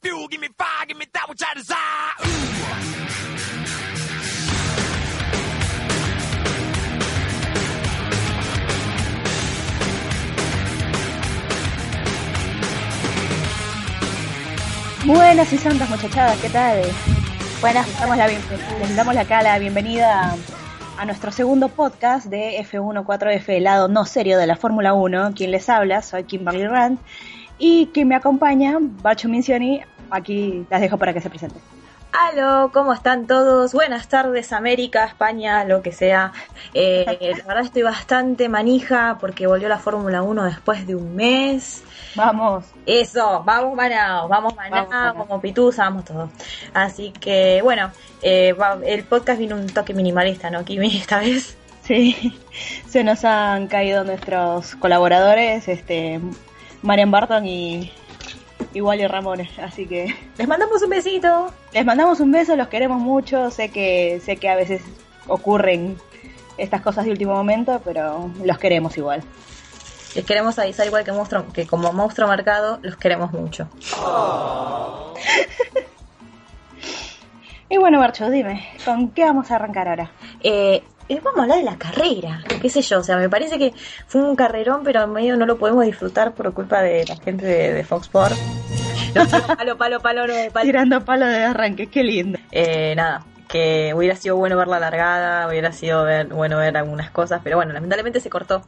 fuel, me fire, give me that. Buenas y santas muchachadas, ¿qué tal? Buenas, les damos la, les damos acá la bienvenida a nuestro segundo podcast de F14F, el lado no serio de la Fórmula 1. Quien les habla, soy Kimberly Rand. Y quien me acompaña, Bacho Mincioni, aquí las dejo para que se presenten. Aló, ¿cómo están todos? Buenas tardes, América, España, lo que sea. Eh, la verdad estoy bastante manija porque volvió la Fórmula 1 después de un mes. Vamos. Eso, vamos Manao, vamos Manao, como Pitusa, vamos todos. Así que, bueno, eh, el podcast vino un toque minimalista, ¿no, Kimi, esta vez? Sí, se nos han caído nuestros colaboradores, este, Marian Barton y, y Wally Ramones, así que Les mandamos un besito. Les mandamos un beso, los queremos mucho. Sé que sé que a veces ocurren estas cosas de último momento, pero los queremos igual. Les queremos avisar igual que, monstruo, que como monstruo marcado, los queremos mucho. Y bueno, Marcho, dime, ¿con qué vamos a arrancar ahora? Eh, eh, vamos a hablar de la carrera, qué sé yo, o sea, me parece que fue un carrerón, pero en medio no lo podemos disfrutar por culpa de la gente de, de Fox Sports. No, palo, palo, palo, no, palo. Tirando palo de arranque, qué lindo. Eh, nada, que hubiera sido bueno ver la largada, hubiera sido ver- bueno ver algunas cosas, pero bueno, lamentablemente se cortó.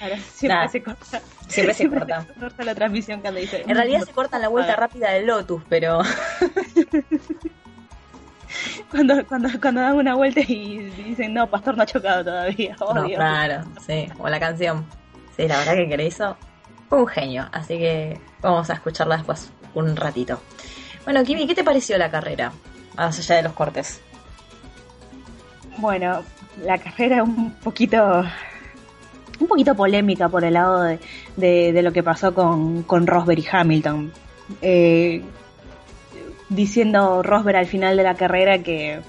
Ahora siempre se corta. siempre se corta. se corta la transmisión cuando dice. En realidad se corta en la vuelta rápida del Lotus, pero Cuando, cuando, cuando dan una vuelta y dicen, no, Pastor no ha chocado todavía. No, claro, sí, o la canción. Sí, la verdad que le hizo un genio, así que vamos a escucharla después un ratito. Bueno, Kimi, ¿qué te pareció la carrera? Más allá de los cortes. Bueno, la carrera un poquito un poquito polémica por el lado de, de- de lo que pasó con, con Rosberg y Hamilton. Eh, diciendo Rosberg al final de la carrera que,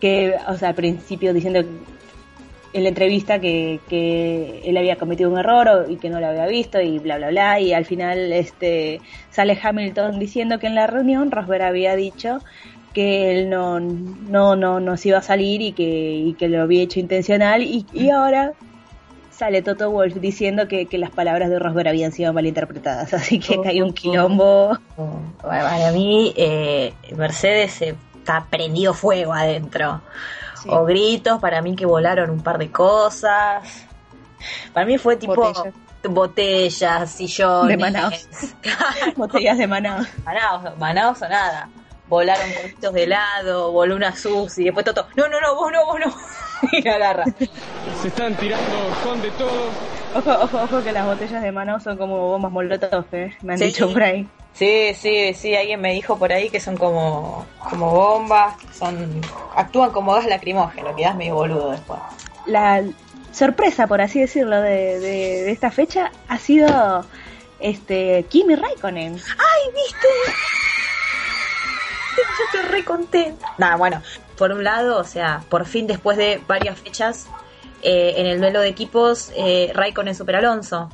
que o sea, al principio diciendo en la entrevista que, que él había cometido un error y que no lo había visto y bla bla bla y al final este sale Hamilton diciendo que en la reunión Rosberg había dicho que él no no no nos iba a salir y que, y que lo había hecho intencional y, y ahora sale Toto Wolf diciendo que, que las palabras de Rosberg habían sido malinterpretadas así que Oh, hay un oh. quilombo Bueno, para mí, eh, Mercedes se está prendido fuego adentro. Sí. O gritos, para mí que volaron un par de cosas. Para mí fue tipo Botellas. botellas, sillones. De Manaus. botellas de Manaus Manaos, Manaos o nada. Volaron cositos de helado, voló una sus y después Toto, no, no, no, vos no, vos no. y la agarra. Se están tirando con de todo. Ojo, ojo, ojo que las botellas de Manaus son como bombas molotov, ¿eh? me han Sí. dicho por ahí. Sí, sí, sí, alguien me dijo por ahí que son como, como bombas, son, actúan como gas lacrimógeno, quedas medio boludo después. La sorpresa, por así decirlo, de, de, de esta fecha ha sido este Kimi Raikkonen. ¡Ay, viste! Yo estoy re contenta. Nada, bueno, por un lado, o sea, por fin después de varias fechas eh, en el duelo de equipos, eh, Raikkonen super Alonso.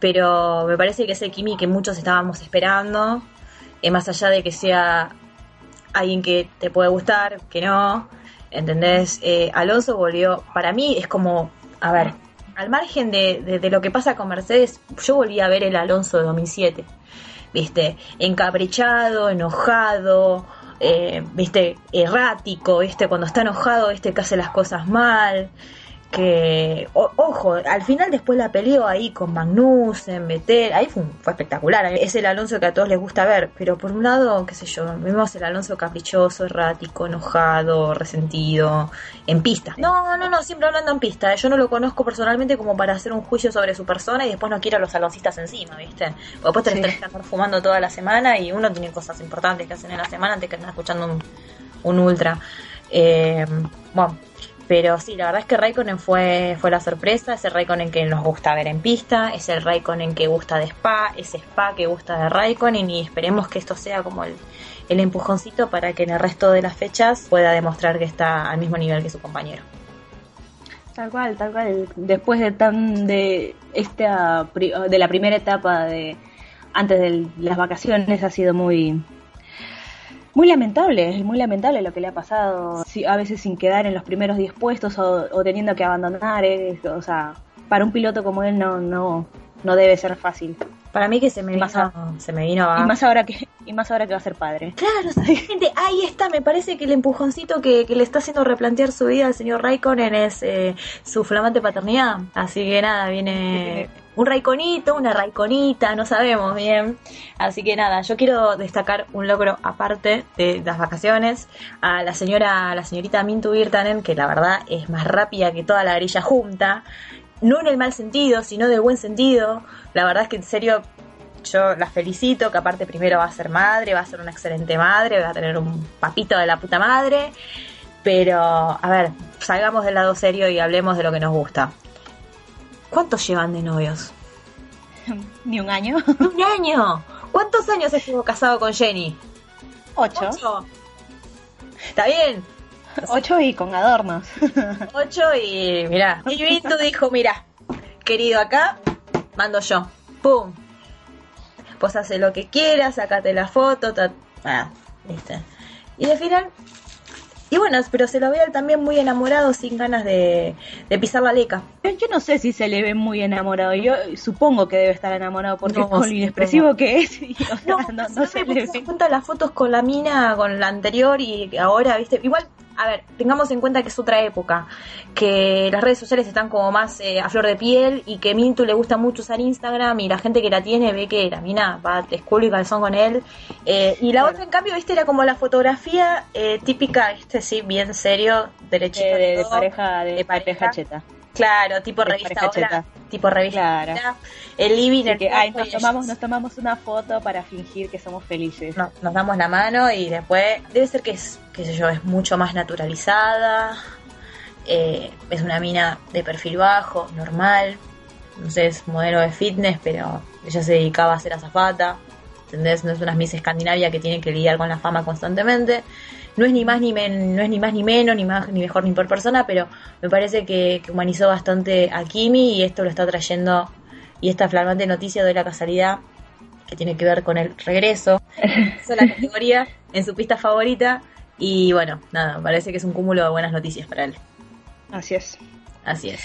Pero me parece que es el Kimi que muchos estábamos esperando, eh, más allá de que sea alguien que te puede gustar, que no, ¿entendés? Eh, Alonso volvió, para mí es como, a ver, al margen de- de lo que pasa con Mercedes, yo volví a ver el Alonso de 2007, ¿viste? Encaprichado, enojado, eh, ¿viste? Errático, ¿viste? Cuando está enojado, ¿viste? Que hace las cosas mal. Que, o- ojo, al final después la peleó ahí con Magnussen, Vettel, ahí fue, fue espectacular. Es el Alonso que a todos les gusta ver, pero por un lado, qué sé yo, vemos el Alonso caprichoso, errático, enojado, resentido, en pista. No, no, no, siempre hablando en pista. Yo no lo conozco personalmente como para hacer un juicio sobre su persona y después no quiero a los aloncistas encima, ¿viste? O después te Sí. tenés que andar fumando toda la semana y uno tiene cosas importantes que hacer en la semana antes que andar escuchando un, un ultra. Eh, bueno, pero sí, la verdad es que Raikkonen fue, fue la sorpresa, ese Raikkonen que nos gusta ver en pista, es el Raikkonen que gusta de Spa, ese Spa que gusta de Raikkonen y esperemos que esto sea como el, el empujoncito para que en el resto de las fechas pueda demostrar que está al mismo nivel que su compañero. Tal cual, tal cual. Después de tan de esta de la primera etapa de, antes de las vacaciones ha sido muy muy lamentable, es muy lamentable lo que le ha pasado, a veces sin quedar en los primeros 10 puestos o, o teniendo que abandonar, eh, o sea, para un piloto como él no no no debe ser fácil. Para mí que se me Y más vino, se me vino a... Y más ahora que y más ahora que va a ser padre. Claro, exactamente. Ahí está, me parece que el empujoncito que, que le está haciendo replantear su vida al señor Raikkonen es eh, su flamante paternidad. Así que nada, viene un Raikonito, una Raikonita, no sabemos bien. Así que nada, yo quiero destacar un logro aparte de las vacaciones a la señora, la señorita Mintu Virtanen, que la verdad es más rápida que toda la grilla junta. No en el mal sentido, sino del buen sentido. La verdad es que en serio yo la felicito, que aparte primero va a ser madre, va a ser una excelente madre, va a tener un papito de la puta madre. Pero, a ver, salgamos del lado serio y hablemos de lo que nos gusta. ¿Cuántos llevan de novios? Ni un año. ¡Un año! ¿Cuántos años estuvo casado con Jenny? Ocho. Ocho. Está bien, Ocho y con adornos. ocho y mira. Y Vintu dijo, mira, querido acá, mando yo. ¡Pum! Pues hace lo que quieras, sacate la foto, ta- ah, ¿viste? Y al final... Y bueno, pero se lo ve también muy enamorado, sin ganas de, de pisar la leca. Yo, yo no sé si se le ve muy enamorado. Yo supongo que debe estar enamorado porque No, con lo inexpresivo que es. y, o sea, No, no, no, no se le se ve. cuenta las fotos con la mina, con la anterior y ahora, ¿viste? Igual, a ver, tengamos en cuenta que es otra época, que las redes sociales están como más eh, a flor de piel y que Mintu le gusta mucho usar Instagram y la gente que la tiene ve que la mina va de escudo y calzón con él. Eh, y la otra, en cambio, ¿viste? Era como la fotografía eh, típica, este sí, bien serio, derechito. De, de- de pareja de, pareja. cheta. Claro, tipo revista ahora, tipo revista. Claro. El living, el que, ay, nos y tomamos, ellos. nos tomamos una foto para fingir que somos felices. no- nos damos la mano y después debe ser que es, qué sé yo, es mucho más naturalizada, eh, es una mina de perfil bajo, normal, no sé, es modelo de fitness, pero ella se dedicaba a ser azafata, ¿entendés? No es una Miss Escandinavia que tiene que lidiar con la fama constantemente. No es ni más ni men- no es ni más ni menos, ni más ni mejor ni por persona, pero me parece que, que humanizó bastante a Kimi y esto lo está trayendo y esta flamante noticia de la casualidad que tiene que ver con el regreso hizo la categoría en su pista favorita y bueno, nada, parece que es un cúmulo de buenas noticias para él. Así es. Así es.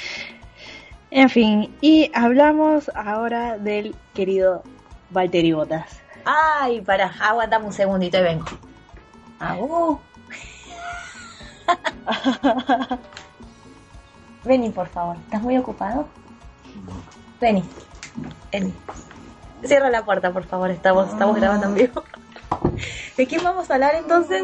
En fin, y hablamos ahora del querido Valtteri Bottas. Ay, pará, aguantame un segundito y vengo. Uh. Vení, por favor. ¿Estás muy ocupado? Vení. Vení. Cierra la puerta, por favor. Estamos, estamos grabando en vivo. ¿De quién vamos a hablar entonces?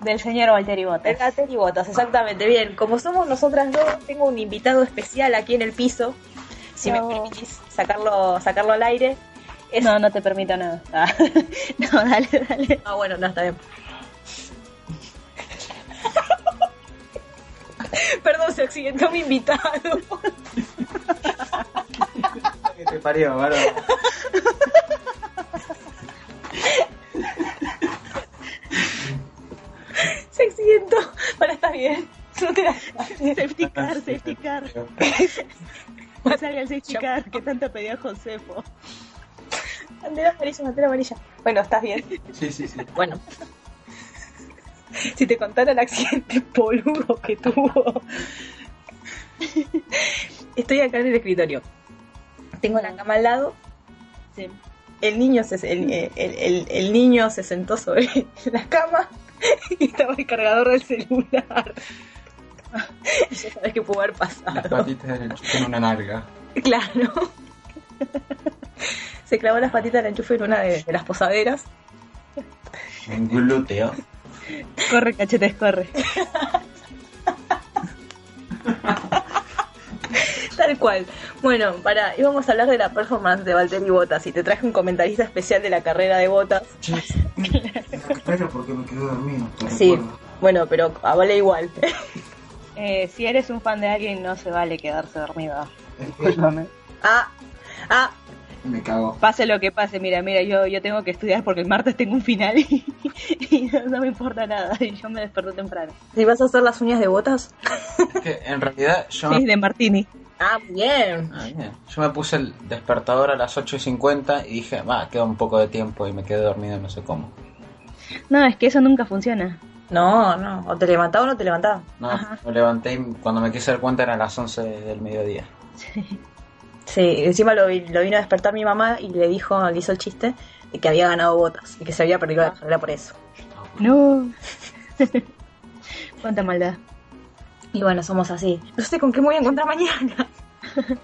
Del señor Valtteri. Gater y Botas, exactamente. Bien, como somos nosotras dos, tengo un invitado especial aquí en el piso. Si me permitís sacarlo, sacarlo al aire. Es- No, no te permito nada. Ah. No, dale, dale. Ah, bueno, no, está bien. Perdón, se accidentó mi invitado. que te parió, varón. Se accidentó. Bueno, está bien. No te Safety car, safety car. Salga el safety car que tanto pedía Josefo. Bandera amarilla, bandera amarilla. Bueno, estás bien. Sí, sí, sí. Bueno. Si te contara el accidente boludo que tuvo. Estoy acá en el escritorio. Tengo la cama al lado. Sí. El niño se, el, el- el- el niño se sentó sobre la cama y estaba el cargador del celular. Ya sabes qué pudo haber Las pasado. patitas del enchufe en una nalga. Claro. Se clavó las patitas del enchufe en una de, de las posaderas. Un glúteo. Corre, cachetes, corre. Tal cual. Bueno, para, íbamos a hablar de la performance de Valtteri Bottas y te traje un comentarista especial de la carrera de Bottas. Pero porque me quedé dormido. Sí, recuerdo. bueno, pero a vale igual. Eh, si eres un fan de alguien, no se vale quedarse dormido. Discúlpame. ah, ah, Me cago. Pase lo que pase, mira, mira, yo, yo tengo que estudiar porque el martes tengo un final y, y no, no me importa nada. Y yo me desperté temprano. si vas a hacer las uñas de Botas, Es que en realidad yo Sí, de Martini. Ah, bien. Ah, bien. Yo me puse el despertador a las 8 y 50 y dije, va, queda un poco de tiempo y me quedé dormido no sé cómo. No, es que eso nunca funciona. No, no. O te levantaba o no te levantaba. No, Ajá. me levanté y cuando me quise dar cuenta eran las 11 del mediodía. Sí, encima lo, vi- lo vino a despertar mi mamá y le dijo, le hizo el chiste de que había ganado botas y que se había perdido la carrera por eso. No. Cuánta maldad. Y bueno, somos así. No sé con qué me voy a encontrar mañana.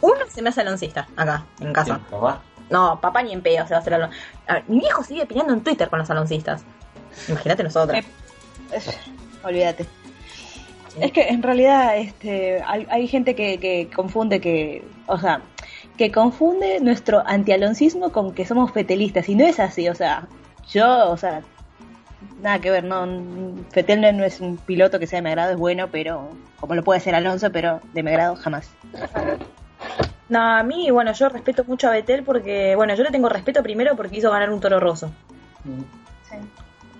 Uno se me hace aloncista acá, en casa. Sí, papá. No, papá ni en pedo se va a hacer alon... A ver, mi viejo sigue peleando en Twitter con los aloncistas. Imagínate nosotros. Eh, Olvídate. Es que en realidad este, hay, hay gente que, que confunde que, o sea, que confunde nuestro antialoncismo con que somos fetelistas y no es así, o sea, yo, o sea, nada que ver, no, Fetel no es un piloto que sea de mi agrado, es bueno, pero como lo puede ser Alonso, pero de mi agrado jamás. No, a mí, bueno, yo respeto mucho a Betel porque, bueno, yo le tengo respeto primero porque hizo ganar un toro roso.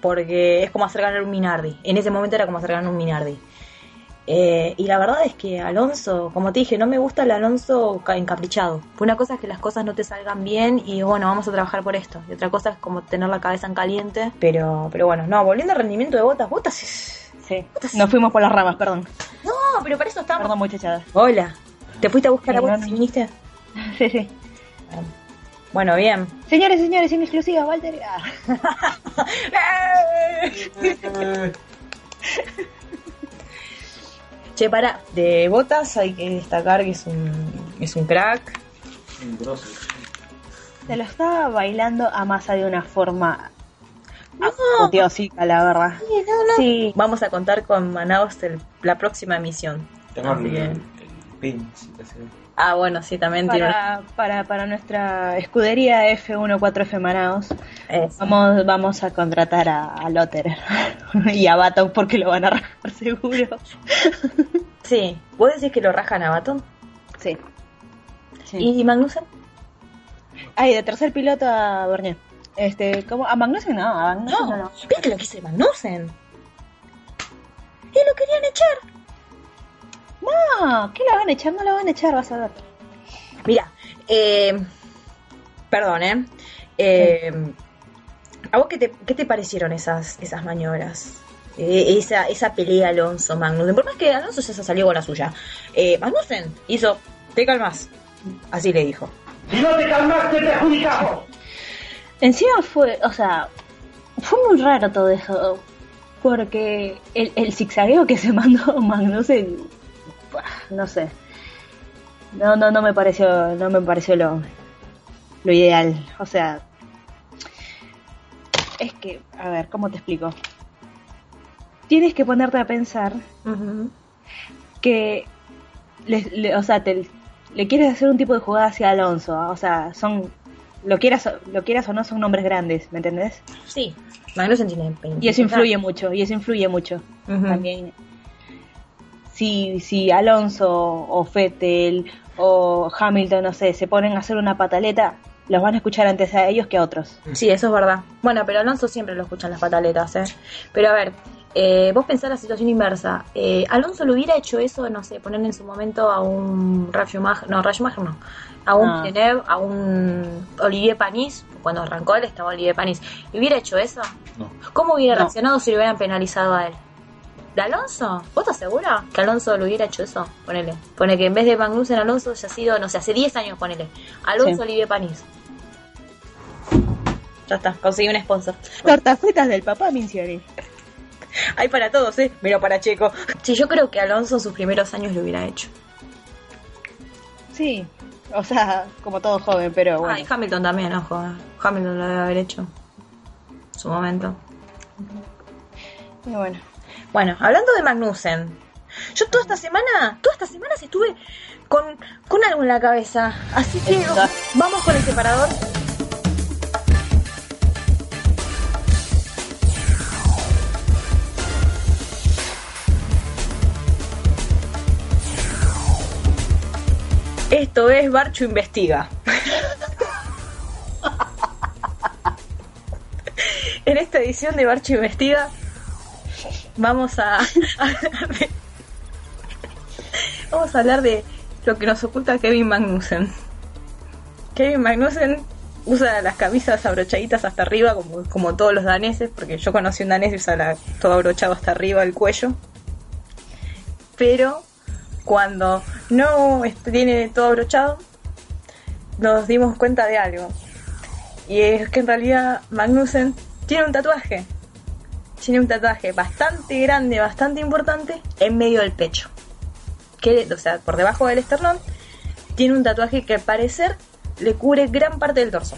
Porque es como hacer ganar un Minardi. En ese momento era como hacer ganar un Minardi. Eh, y la verdad es que Alonso, como te dije, no me gusta el Alonso ca- encaprichado. Una cosa es que las cosas no te salgan bien y bueno, vamos a trabajar por esto. Y otra cosa es como tener la cabeza en caliente. Pero, pero bueno, no, volviendo al rendimiento de botas, botas es... Sí, nos fuimos por las ramas, perdón. No, pero para eso estamos. Perdón, muchachada. Hola. ¿Te fuiste a buscar Sí, a botas no, y viniste? Sí, sí. Bueno, bien. Señores, señores, en exclusiva, Walter. Che, para, de botas hay que destacar que es un, es un crack. Se lo estaba bailando a masa de una forma apoteósica, la verdad. Sí, Vamos a contar con Manaus el- la próxima emisión. Tengo el, que- el pin, si te sirve. Ah, bueno, sí, también tiene para, para, para nuestra escudería F14F Manaos, Eso. vamos, vamos a contratar a, a Lotter y a Baton porque lo van a rajar seguro. Sí, ¿vos decís que lo rajan a Baton? Sí. sí. ¿Y Magnussen? Ay, de tercer piloto a Bernier. Este, ¿cómo? ¿A Magnussen? No, a Magnussen no. No, no. mira que lo quise Magnussen. Y lo querían echar. No, ¿qué lo van a echar? No lo van a echar, vas a ver. Mira, eh, perdón, ¿eh? eh ¿A vos qué te, qué te parecieron esas, esas maniobras? Eh, esa, esa pelea Alonso Magnussen. Por más que Alonso ya se salió con la suya. Eh, Magnussen hizo, te calmas. Así le dijo. Si no te calmas, te perjudicamos. Encima fue, o sea, fue muy raro todo eso. Porque el, el zigzagueo que se mandó Magnussen, no sé. No, no, no me pareció, no me pareció lo, lo ideal. O sea, es que, a ver, ¿cómo te explico? Tienes que ponerte a pensar que, le, le- o sea, te, le quieres hacer un tipo de jugada hacia Alonso. O sea, son, lo quieras, lo quieras o no, son nombres grandes, ¿me entendés? Sí, 20. Y eso influye mucho, y eso influye mucho también. Si, si Alonso o Fettel o Hamilton, no sé, se ponen a hacer una pataleta, los van a escuchar antes a ellos que a otros. Sí, eso es verdad. Bueno, pero Alonso siempre lo escuchan las pataletas, ¿eh? Pero a ver, eh, vos pensás la situación inversa. Eh, Alonso le hubiera hecho eso, no sé, poner en su momento a un Ralf Schumacher, no, Ralf Schumacher no, a un No. Villeneuve, a un Olivier Panis, cuando arrancó él estaba Olivier Panis. ¿Le hubiera hecho eso? No. ¿Cómo hubiera No. reaccionado si le hubieran penalizado a él? ¿De Alonso? ¿Vos estás segura que Alonso lo hubiera hecho eso? Ponele. Pone que en vez de Magnussen, Alonso haya sido, no sé, hace 10 años, ponele. Alonso, Sí. Olivier Panis. Ya está, conseguí un sponsor. Tortafritas del papá Mincioni. Hay para todos, ¿eh? Pero para Checo. Sí, yo creo que Alonso en sus primeros años lo hubiera hecho. Sí, o sea, como todo joven, pero bueno. Ah, y Hamilton también, ojo. eh. Hamilton lo debe haber hecho. En su momento. Y bueno. Bueno, hablando de Magnussen. Yo toda esta semana, toda esta semana estuve con, con algo en la cabeza. Así que vamos con el separador. Esto es Barcho Investiga. en esta edición de Barcho Investiga vamos a, vamos a hablar de lo que nos oculta Kevin Magnussen. Kevin Magnussen usa las camisas abrochaditas hasta arriba, como, como todos los daneses, porque yo conocí un danés y usa la- todo abrochado hasta arriba del cuello. Pero cuando no tiene todo abrochado, nos dimos cuenta de algo. Y es que en realidad Magnussen tiene un tatuaje. Tiene un tatuaje bastante grande, bastante importante, en medio del pecho. Que, o sea, por debajo del esternón, tiene un tatuaje que al parecer le cubre gran parte del torso.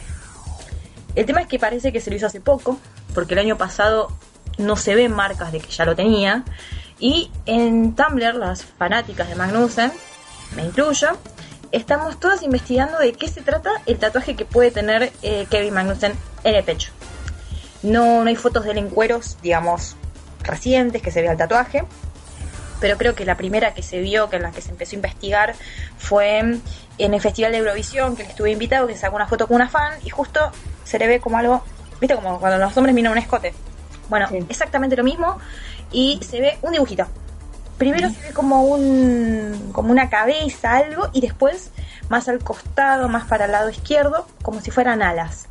El tema es que parece que se lo hizo hace poco, porque el año pasado no se ven marcas de que ya lo tenía. Y en Tumblr, las fanáticas de Magnussen, me incluyo, estamos todas investigando de qué se trata el tatuaje que puede tener eh, Kevin Magnussen en el pecho. No, no hay fotos de él en cueros, digamos, recientes que se vea el tatuaje. Pero creo que la primera que se vio, que en la que se empezó a investigar, fue en el Festival de Eurovisión, que le estuve invitado, que sacó una foto con una fan y justo se le ve como algo, viste, como cuando los hombres miran un escote. Bueno, Sí. exactamente lo mismo y se ve un dibujito. Primero se ve como un como una cabeza, algo, y después más al costado, más para el lado izquierdo, como si fueran alas.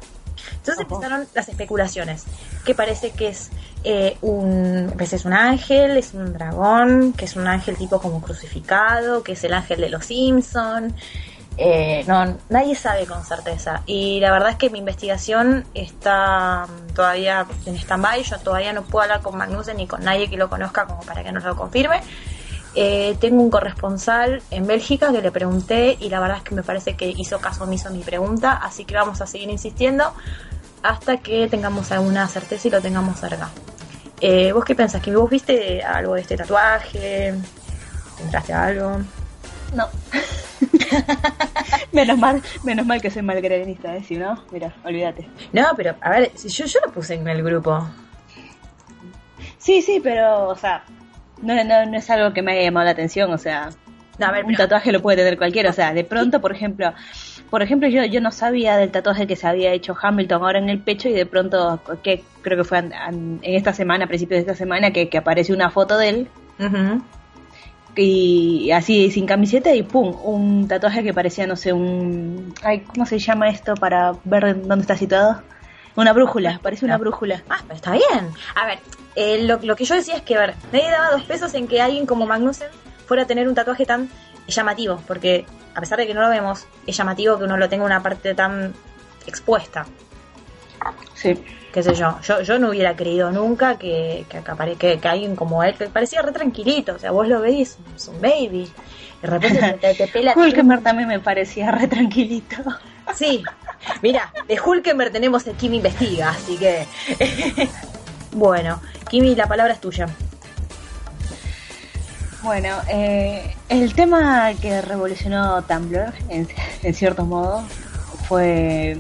Entonces empezaron las especulaciones, que parece que es eh, un, veces es un ángel, es un dragón, que es un ángel tipo como crucificado, que es el ángel de los Simpson. Eh, no, nadie sabe con certeza. Y la verdad es que mi investigación está mm, todavía en stand-by. Yo todavía no puedo hablar con Magnussen ni con nadie que lo conozca como para que nos lo confirme. Eh, tengo un corresponsal en Bélgica que le pregunté y la verdad es que me parece que hizo caso omiso a mi pregunta, así que vamos a seguir insistiendo hasta que tengamos alguna certeza y lo tengamos cerca. Eh, ¿Vos qué pensás? ¿Que vos viste algo de este tatuaje? ¿Entraste a algo? No. menos mal, menos mal que soy malgreganista, ¿eh? Si no, mira, olvídate. No, pero a ver, si yo, yo lo puse en el grupo. Sí, sí, pero, o sea, no, no, no es algo que me haya llamado la atención, o sea, No, a ver, un pero- tatuaje lo puede tener cualquiera, o sea, de pronto, por ejemplo, por ejemplo, yo, yo no sabía del tatuaje que se había hecho Hamilton ahora en el pecho y de pronto, que creo que fue an- an- en esta semana, a principios de esta semana, que, que apareció una foto de él Ujú. y así sin camiseta y pum, un tatuaje que parecía, no sé, un... Ay, ¿Cómo se llama esto para ver dónde está situado? Una brújula, parece una brújula. Ah, pero está bien. A ver, eh, lo, lo que yo decía es que, a ver, nadie daba dos pesos en que alguien como Magnussen fuera a tener un tatuaje tan llamativo, porque a pesar de que no lo vemos, es llamativo que uno lo tenga una parte tan expuesta. Sí. Qué sé yo, yo, yo no hubiera creído nunca que, que, que, que alguien como él, que parecía re tranquilito, o sea, vos lo veis, es un baby, de repente te, te pela. Hulkenberg también me parecía re tranquilito. Sí, mira, de Hulkenberg tenemos el Kimi Investiga, así que. bueno, Kimi, la palabra es tuya. Bueno, eh, el tema que revolucionó Tumblr, en, cierto modo, fue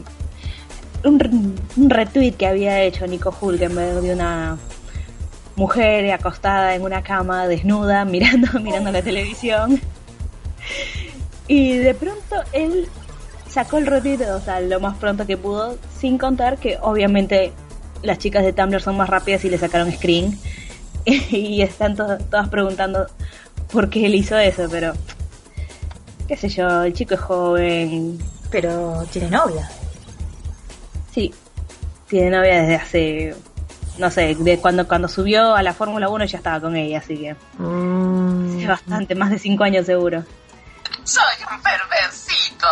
un, un retweet que había hecho Nico Hulkenberg de una mujer acostada en una cama, desnuda, mirando, mirando la televisión. Y de pronto él sacó el retweet, lo más pronto que pudo, sin contar que obviamente las chicas de Tumblr son más rápidas y le sacaron screen. y están to- todas preguntando por qué él hizo eso, pero qué sé yo, el chico es joven, Pero tiene novia. sí, tiene novia desde hace, no sé, de cuando, cuando subió a la Fórmula 1 ya estaba con ella, así que Mm. hace bastante, más de 5 años seguro. Soy un perversito.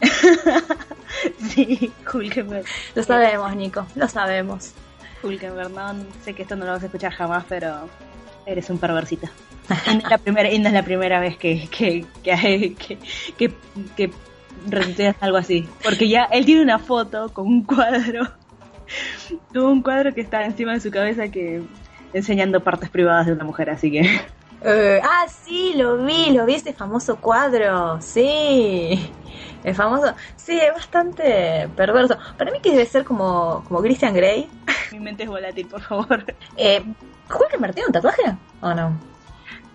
sí, Hulkenberg. Lo sabemos, Nico, lo sabemos. Hulkenberg, no sé que esto no lo vas a escuchar jamás, pero eres un perversito. No es la primera, no es la primera vez que, que, que, que, que, retuiteas algo así. Porque ya él tiene una foto con un cuadro, con un cuadro que está encima de su cabeza que enseñando partes privadas de una mujer, así que Eh, ah, sí, lo vi, lo vi ese famoso cuadro, sí. El famoso, sí, es bastante perverso. Para mí que debe ser como, como Christian Grey. mi mente es volátil, por favor. Eh, ¿Hulkenberg tiene un tatuaje o no?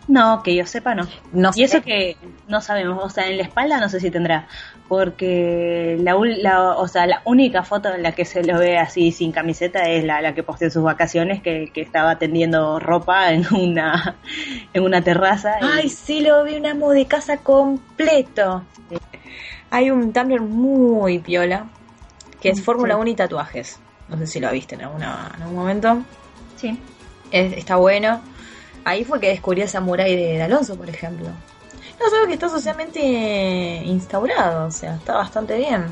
No, que yo sepa, no. No y eso que no sabemos, o sea, en la espalda no sé si tendrá, porque la, o sea, la única foto en la que se lo ve así sin camiseta es la, la que posteó en sus vacaciones, que, que estaba tendiendo ropa en una, en una terraza. y- Ay, sí, lo vi un amo de casa completo. Hay un Tumblr muy piola, que es Mm, Fórmula sí. 1 y tatuajes. No sé si lo viste en, alguna, en algún momento. sí. Es- está bueno. Ahí fue que descubrí a Samurai de, de Alonso, por ejemplo. No, solo que está socialmente instaurado, o sea, está bastante bien.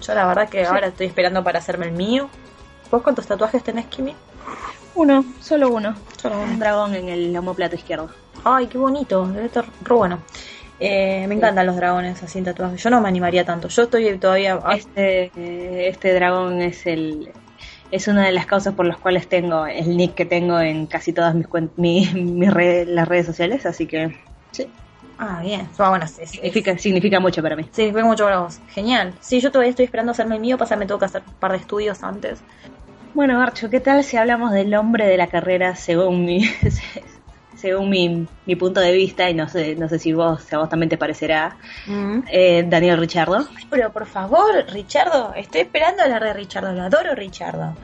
Yo la verdad que ahora estoy esperando para hacerme el mío. ¿Vos cuántos tatuajes tenés, Kimi? Uno, solo uno. Solo. Un dragón en el homoplato izquierdo. Ay, qué bonito, debe estar re bueno. Eh, me encantan los dragones así en tatuajes. Yo no me animaría tanto. Yo estoy todavía. ah, Este, eh, este dragón es el es una de las causas por las cuales tengo el nick que tengo en casi todas mis mi- mis redes- las redes sociales, así que Ah, bien. Ah, bueno, es- es- significa, significa mucho para mí. Sí, vengo mucho para vos. Genial. Sí, yo todavía estoy esperando hacerme el mío. Pasa, me tengo que hacer un par de estudios antes. Bueno, Archo, ¿qué tal si hablamos del hombre de la carrera según mi según mi, mi punto de vista y no sé no sé si vos si a vos también te parecerá eh, Daniel Richardo? Pero por favor, Richardo, estoy esperando hablar de Richardo. Lo adoro, Richardo.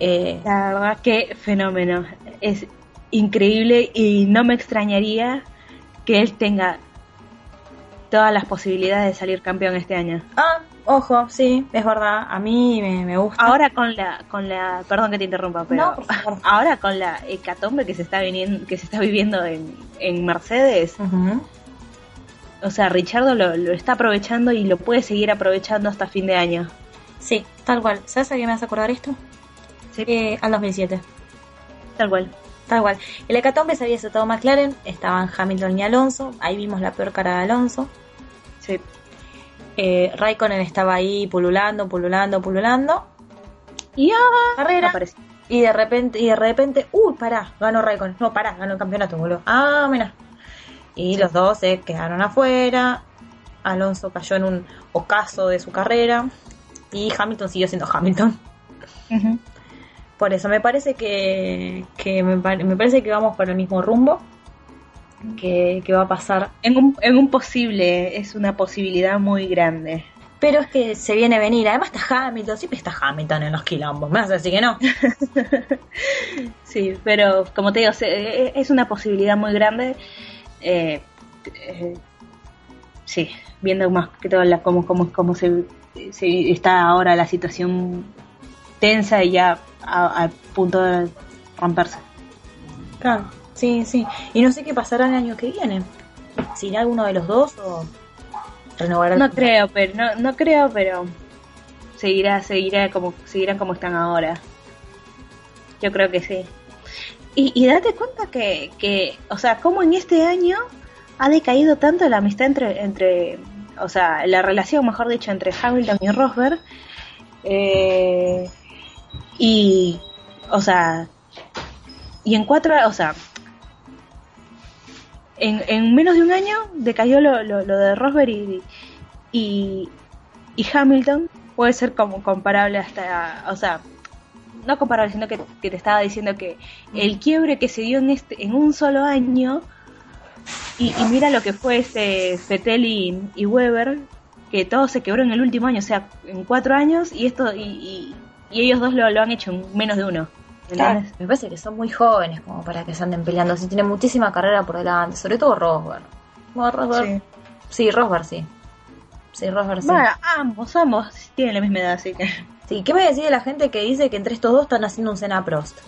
Eh, La verdad que fenómeno. Es increíble y no me extrañaría que él tenga todas las posibilidades de salir campeón este año. ah, ojo, sí, es verdad. A mí me, me gusta. Ahora con la con la perdón que te interrumpa, pero No, ahora con la hecatombe que se está viniendo que se está viviendo en, en Mercedes, o sea, Richardo lo, lo está aprovechando y lo puede seguir aprovechando hasta fin de año. Sí, tal cual. ¿Sabes a qué me hace acordar esto? Sí. Eh, al 2007. Tal cual. Tal cual. El hecatombe se había desatado McLaren, estaban Hamilton y Alonso, ahí vimos la peor cara de Alonso. Sí. Eh, Raikkonen estaba ahí pululando, pululando, pululando. Y ah, Carrera. apareció. Y de repente, y de repente, uy, pará, ganó Raikkonen. No, pará, ganó el campeonato, boludo. Ah, mira. Y los dos se quedaron afuera. Alonso cayó en un ocaso de su carrera. Y Hamilton siguió siendo Hamilton. Por eso me parece que, que me, pare- me parece que vamos por el mismo rumbo. Que, que va a pasar. En un, en un posible, es una posibilidad muy grande. Pero es que se viene a venir. Además está Hamilton, siempre está Hamilton en los quilombos. Me vas a decir que no. Sí, pero como te digo, se- es una posibilidad muy grande. Eh, eh, sí, viendo más que todo la, cómo, cómo, cómo se, se está ahora la situación tensa y ya a, a punto de romperse. Claro, sí, sí. Y no sé qué pasará el año que viene. Si irá alguno de los dos o renovará el No creo, pero no, no creo, pero seguirá, seguirá como, seguirán como están ahora. Yo creo que sí. Y, y date cuenta que, que, o sea, como en este año ha decaído tanto la amistad entre, entre, o sea, la relación, mejor dicho, entre Hamilton y Rosberg. Eh, y, o sea, y en cuatro, o sea, en, en menos de un año decayó lo, lo, lo de Rosberg y, y, y Hamilton. Puede ser como comparable hasta, o sea, no comparable, sino que, te estaba diciendo que el quiebre que se dio en este en un solo año y, y mira lo que fue este y Weber que todo se quebró en el último año o sea en cuatro años y esto y, y, y ellos dos lo, lo han hecho en menos de uno Me parece que son muy jóvenes como para que se anden peleando. Sí, tienen muchísima carrera por delante. Sobre todo Rosberg. Bueno, Rosberg. Sí. Sí, Rosberg sí. Sí, Rosberg sí. Bueno, ambos ambos tienen la misma edad así que Sí, ¿qué me decís de la gente que dice que entre estos dos están haciendo un Senna Prost?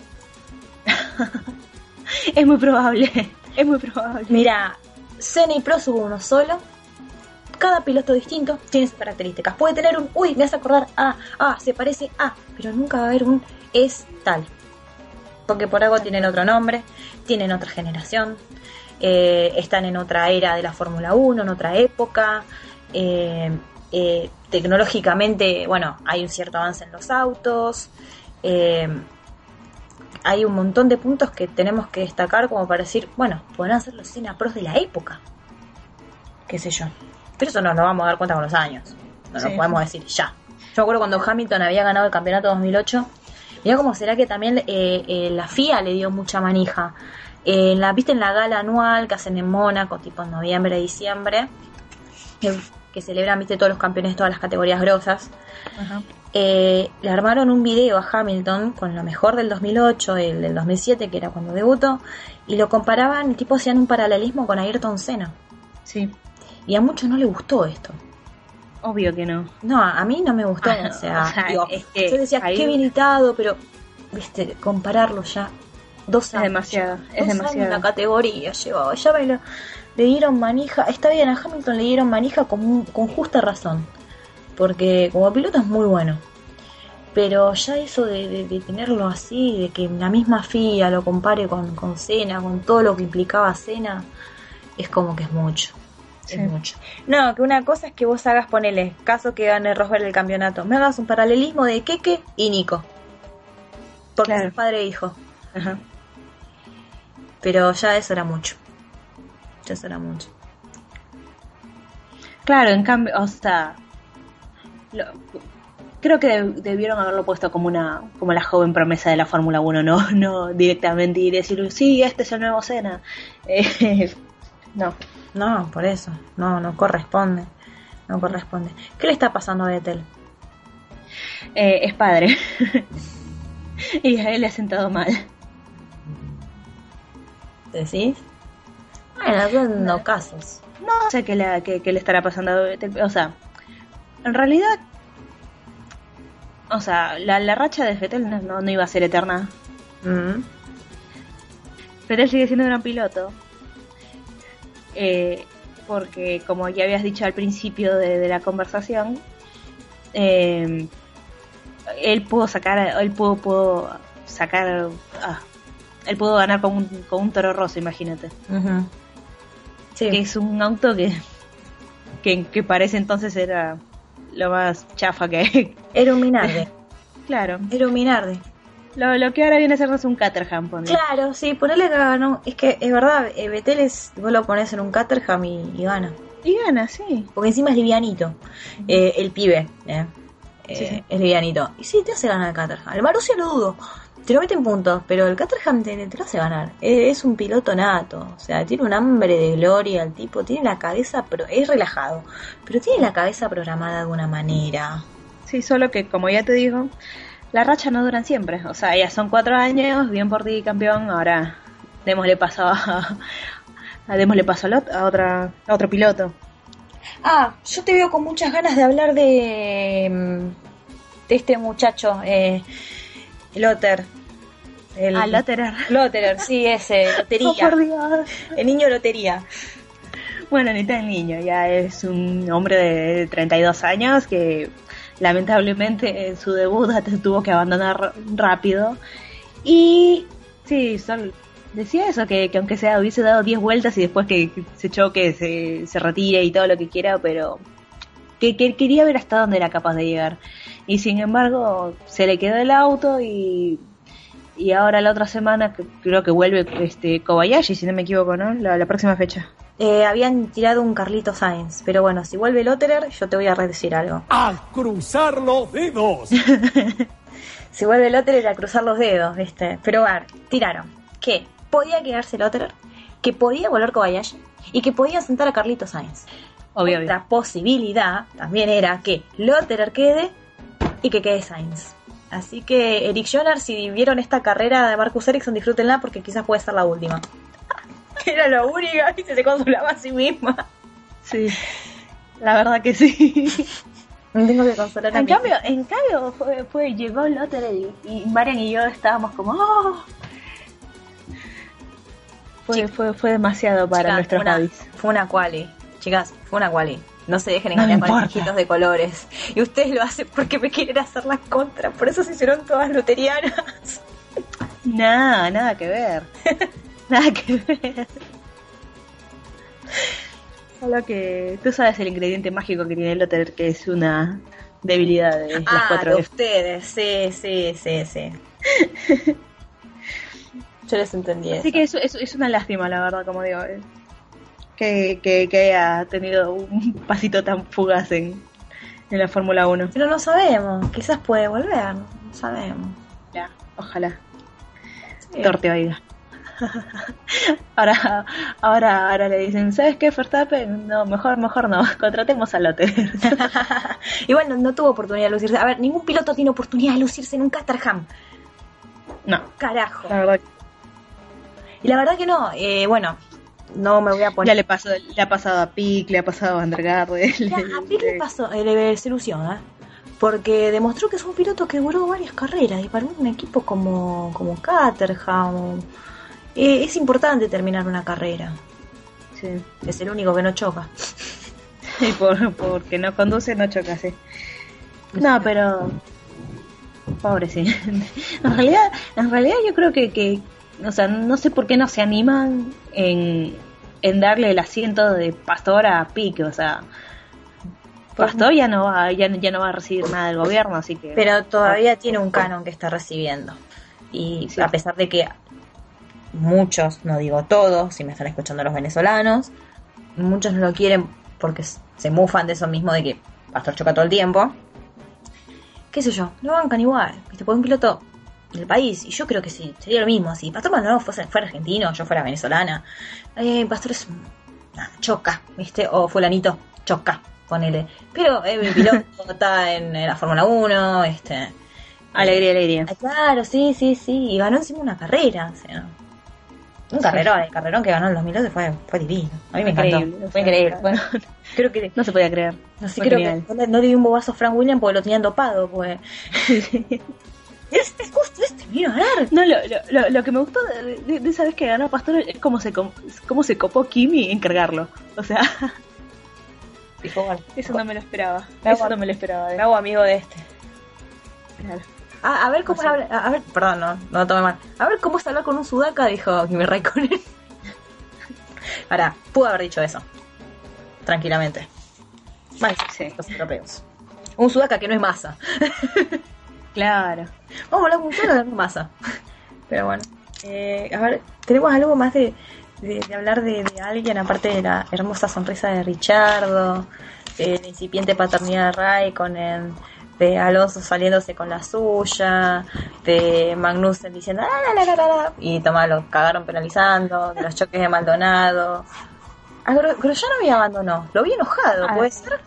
es muy probable es muy probable Mira, Senna y Prost hubo uno solo. Cada piloto distinto tiene sus características. Puede tener un, uy, me hace acordar, ah, ah, se parece a, pero nunca va a haber un es tal. Porque por algo tienen otro nombre, tienen otra generación, eh, están en otra era de la Fórmula 1, en otra época. eh, eh, tecnológicamente, bueno, hay un cierto avance en los autos. hay un montón de puntos que tenemos que destacar como para decir, bueno, podrán ser los Cena Pros de la época. Qué sé yo. Pero eso nos lo vamos a dar cuenta con los años. No lo Sí. podemos decir ya. Yo me acuerdo cuando Hamilton había ganado el campeonato 2008. Mirá cómo será que también eh, eh, la FIA le dio mucha manija. Eh, en la, ¿Viste en la gala anual que hacen en Mónaco, tipo en noviembre, diciembre? Que, que celebran, viste, todos los campeones de todas las categorías grosas. Ajá. Eh, le armaron un video a Hamilton con lo mejor del 2008, el del 2007, que era cuando debutó, y lo comparaban, tipo hacían un paralelismo con Ayrton Senna. Sí, Y a muchos no le gustó esto. Obvio que no. No, a mí no me gustó. Ah, o sea, o sea, digo, es que yo decía, ahí- qué pero, viste, compararlo ya. Dos Es años. demasiado, ya, es demasiado. la categoría llevaba. Ya me lo- le dieron manija. Está bien, a Hamilton le dieron manija con, con justa razón. Porque como piloto es muy bueno. Pero ya eso de, de- de tenerlo así, de que la misma FIA lo compare con, con Senna, con todo lo que implicaba Senna, es como que es mucho. Sí. Es mucho. No, que una cosa es que vos hagas, ponele, caso que gane Rosberg el campeonato, me hagas un paralelismo de Keke y Nico. Porque Claro. es padre e hijo. Ajá. Pero ya eso era mucho. Ya eso era mucho. Claro, en cambio, o sea, lo- creo que deb- debieron haberlo puesto como una como la joven promesa de la Fórmula 1, no no directamente y decir, sí, este es el nuevo Senna. Eh, no, No, por eso. No, no corresponde. No corresponde. ¿Qué le está pasando a Vettel? Eh, es padre. y a él le ha sentado mal. ¿Decís? Bueno, son no casos. No sé qué le, qué- qué le estará pasando a Vettel. O sea, en realidad, o sea, la, la racha de Vettel no, no, no iba a ser eterna. Mm. Vettel sigue siendo un gran piloto. Eh, porque, como ya habías dicho al principio de, de la conversación, eh, él pudo sacar, él pudo, pudo sacar, ah, él pudo ganar con un, con un toro rosso, imagínate. Sí. Que es un auto que, que, que parece entonces era lo más chafa que. Era un Minardi. claro. Era un. Lo, lo que ahora viene a más un Caterham, ponele. Claro, sí, ponerle que ganó. Es que es verdad, eh, Vettel es, vos lo pones en un Caterham y, y gana. Y gana, sí. Porque encima es livianito. Eh, el pibe, eh. Eh, Sí, sí. es livianito. Y sí, te hace ganar el Caterham. El Marussia lo dudo. Te lo mete en puntos, pero el Caterham te, te lo hace ganar. Es un piloto nato. O sea, tiene un hambre de gloria el tipo. Tiene la cabeza, pro- es relajado. Pero tiene la cabeza programada de una manera. Sí, solo que, como ya te digo, la racha no duran siempre. O sea, ya son cuatro años, bien por ti, campeón. Ahora, démosle paso a, a- démosle paso a, lot- a otra, a otro piloto. Ah, yo te veo con muchas ganas de hablar de, mm, de este muchacho, eh, Lotter. El, A Lotterer. Lotterer, sí, ese, lotería. Oh, por Dios. el niño lotería. Bueno, ni tan niño, ya es un hombre de 32 años que lamentablemente en su debut tuvo que abandonar rápido. Y sí, sol- decía eso, que, que aunque sea hubiese dado 10 vueltas y después que se choque, se, se retire y todo lo que quiera, pero que, que quería ver hasta dónde era capaz de llegar. Y sin embargo, se le quedó el auto y, y ahora la otra semana creo que vuelve este Kobayashi, si no me equivoco, ¿no? La, la próxima fecha. Eh, habían tirado un Carlito Sainz, pero bueno, si vuelve Lotterer, yo te voy a decir algo. A cruzar los dedos. Si vuelve Lotterer a cruzar los dedos, ¿viste? Pero a ver, tiraron que podía quedarse Lotterer, que podía volver Kobayashi y que podía sentar a Carlito Sainz. Obvio, obvio. Otra posibilidad también era que Lotterer quede y que quede Sainz. Así que Eric Jonar, si vieron esta carrera de Marcus Ericsson, disfrútenla porque quizás puede ser la última. Era la única y se consolaba a sí misma. Sí, la verdad que sí. Me tengo que consolar a En mí. cambio, en cambio fue, fue llegó Lotter y, y Marian y yo estábamos como ¡oh! Fue, Chica- fue, fue demasiado para Chicas, nuestros fue una, hobbies. fue una quali. Chicas, fue una quali. No se dejen No engañar me con de colores. Y ustedes lo hacen porque me quieren hacer la contra. Por eso se hicieron todas loterianas. Nada, nada que ver. nada que ver. Solo que tú sabes el ingrediente mágico que tiene el Lotter, que es una debilidad de las Ah, cuatro de ustedes. Sí, sí, sí, sí. Yo les entendí eso. Así que eso es una lástima, la verdad, como digo. eh, Que, que, que haya tenido un pasito tan fugaz en, en la Fórmula 1. Pero no sabemos. Quizás puede volver. No sabemos. Ya, ojalá. Sí. Torte oiga. ahora, ahora, ahora le dicen, ¿sabes qué, Verstappen? No, mejor, mejor no, contratemos a Lotte. Igual no, no tuvo oportunidad de lucirse. A ver, ningún piloto tiene oportunidad de lucirse en un Caterham. no, Carajo. la verdad. Y la verdad que no. Eh, bueno, no me voy a poner. Ya le, pasó, le ha pasado a Pic, le ha pasado a Vandergaard. Ya, a Pic le pasó, eh, le desilusiona. Porque demostró que es un piloto que duró varias carreras y para un equipo como, como Caterham eh, es importante terminar una carrera. Sí. Es el único que no choca. Y por, porque no conduce, no choca, sí. No, pero. Pobre, sí. En realidad, en realidad yo creo que, que. O sea, no sé por qué no se animan en, en darle el asiento de pastor a Pique, o sea. Pastor ya no va, ya, ya no va a recibir nada del gobierno, así que. Pero todavía tiene un canon que está recibiendo. Y Sí. a pesar de que muchos, no digo todos, si me están escuchando los venezolanos, muchos no lo quieren porque se mufan de eso mismo de que Pastor choca todo el tiempo. Qué sé yo, lo bancan igual, ¿viste? Porque un piloto del país, y yo creo que sí, sería lo mismo. Si Pastor Maldonado fuese, fuera argentino, yo fuera venezolana, eh, Pastor es. nada, choca, ¿viste? O Fulanito, choca, ponele. Pero eh, mi piloto está en, en la Fórmula 1, este. Alegría, alegría. Ah, claro, sí, sí, sí. Y ganó encima una carrera. O sea, un carrerón, el carrerón que ganó en 2012 fue, fue divino. A mí me encantó. Increíble, o Fue increíble. Fue- creo que. No se podía creer. No sé, Fue creo genial. que no le- no le di un bobazo a Frank Williams porque lo tenían dopado, pues. este es justo este, vino a ganar. No, lo, lo, lo, que me gustó de, de- de esa vez que ganó Pastor es cómo se, cómo se copó Kimi en cargarlo. O sea, Dijo, bueno, eso no me lo esperaba. Me Eso no me lo esperaba. me hago amigo de este. Claro. A ver cómo No sé. habla. A ver, perdón, no, no lo tomé mal. A ver cómo es hablar con un sudaca, dijo Kimi Raikkonen. Ahora, pudo haber dicho eso. Tranquilamente. Mal, Sí. los europeos. Un sudaca que no es masa. Claro. Vamos a hablar con un sudaca que no es masa. Pero bueno. Eh, a ver, ¿tenemos algo más de, de, de hablar de, de alguien aparte de la hermosa sonrisa de Richardo? De la incipiente paternidad de Raikkonen, de Alonso saliéndose con la suya, de Magnussen diciendo "Ah, la, la, la, la", y toma, lo cagaron penalizando, de los choques de Maldonado. Ah, Gro- Grosjean no había abandonado, lo vi enojado, Ah. ¿puede ser?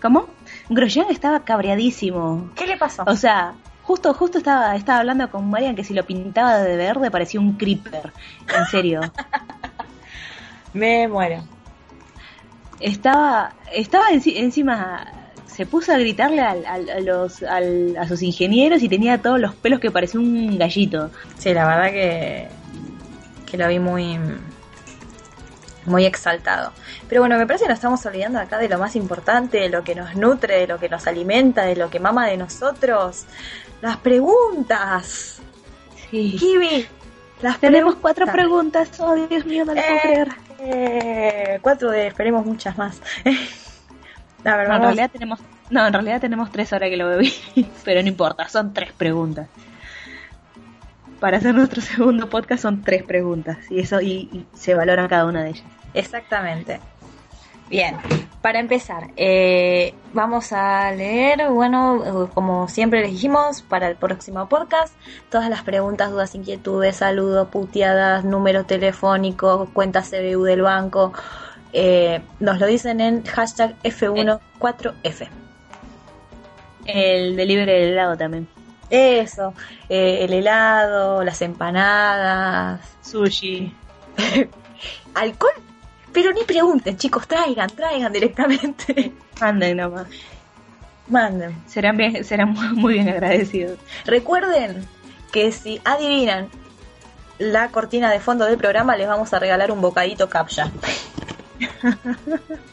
¿Cómo? Grosjean estaba cabreadísimo. ¿Qué le pasó? O sea, justo justo estaba estaba hablando con Marian que si lo pintaba de verde parecía un creeper. En serio. Me muero. estaba estaba enci- encima se puso a gritarle al- al- a los al- a sus ingenieros y tenía todos los pelos que parecía un gallito. Sí, la verdad que, que lo vi muy, muy exaltado. Pero bueno, me parece que nos estamos olvidando acá de lo más importante, de lo que nos nutre, de lo que nos alimenta, de lo que mama de nosotros. Las preguntas. Sí. Kiwi, las Tenemos cuatro preguntas. preguntas. Oh, Dios mío, no lo puedo Eh, creer. Eh, cuatro de, esperemos muchas más. A ver, No, en realidad tenemos no, en realidad tenemos tres horas que lo bebí, pero no importa, son tres preguntas. Para hacer nuestro segundo podcast son tres preguntas y eso y, y se valoran cada una de ellas. Exactamente. Bien, para empezar, eh, vamos a leer, bueno, como siempre les dijimos, para el próximo podcast, todas las preguntas, dudas, inquietudes, saludos, puteadas, número telefónico, cuenta CBU del banco, eh, nos lo dicen en hashtag F14F. El delivery del helado también. Eso, eh, el helado, las empanadas, Sushi. alcohol, pero ni pregunten, chicos, traigan, traigan directamente. Manden nomás. Manden. Serán bien, serán muy, muy bien agradecidos. Recuerden que si adivinan la cortina de fondo del programa, les vamos a regalar un bocadito captcha.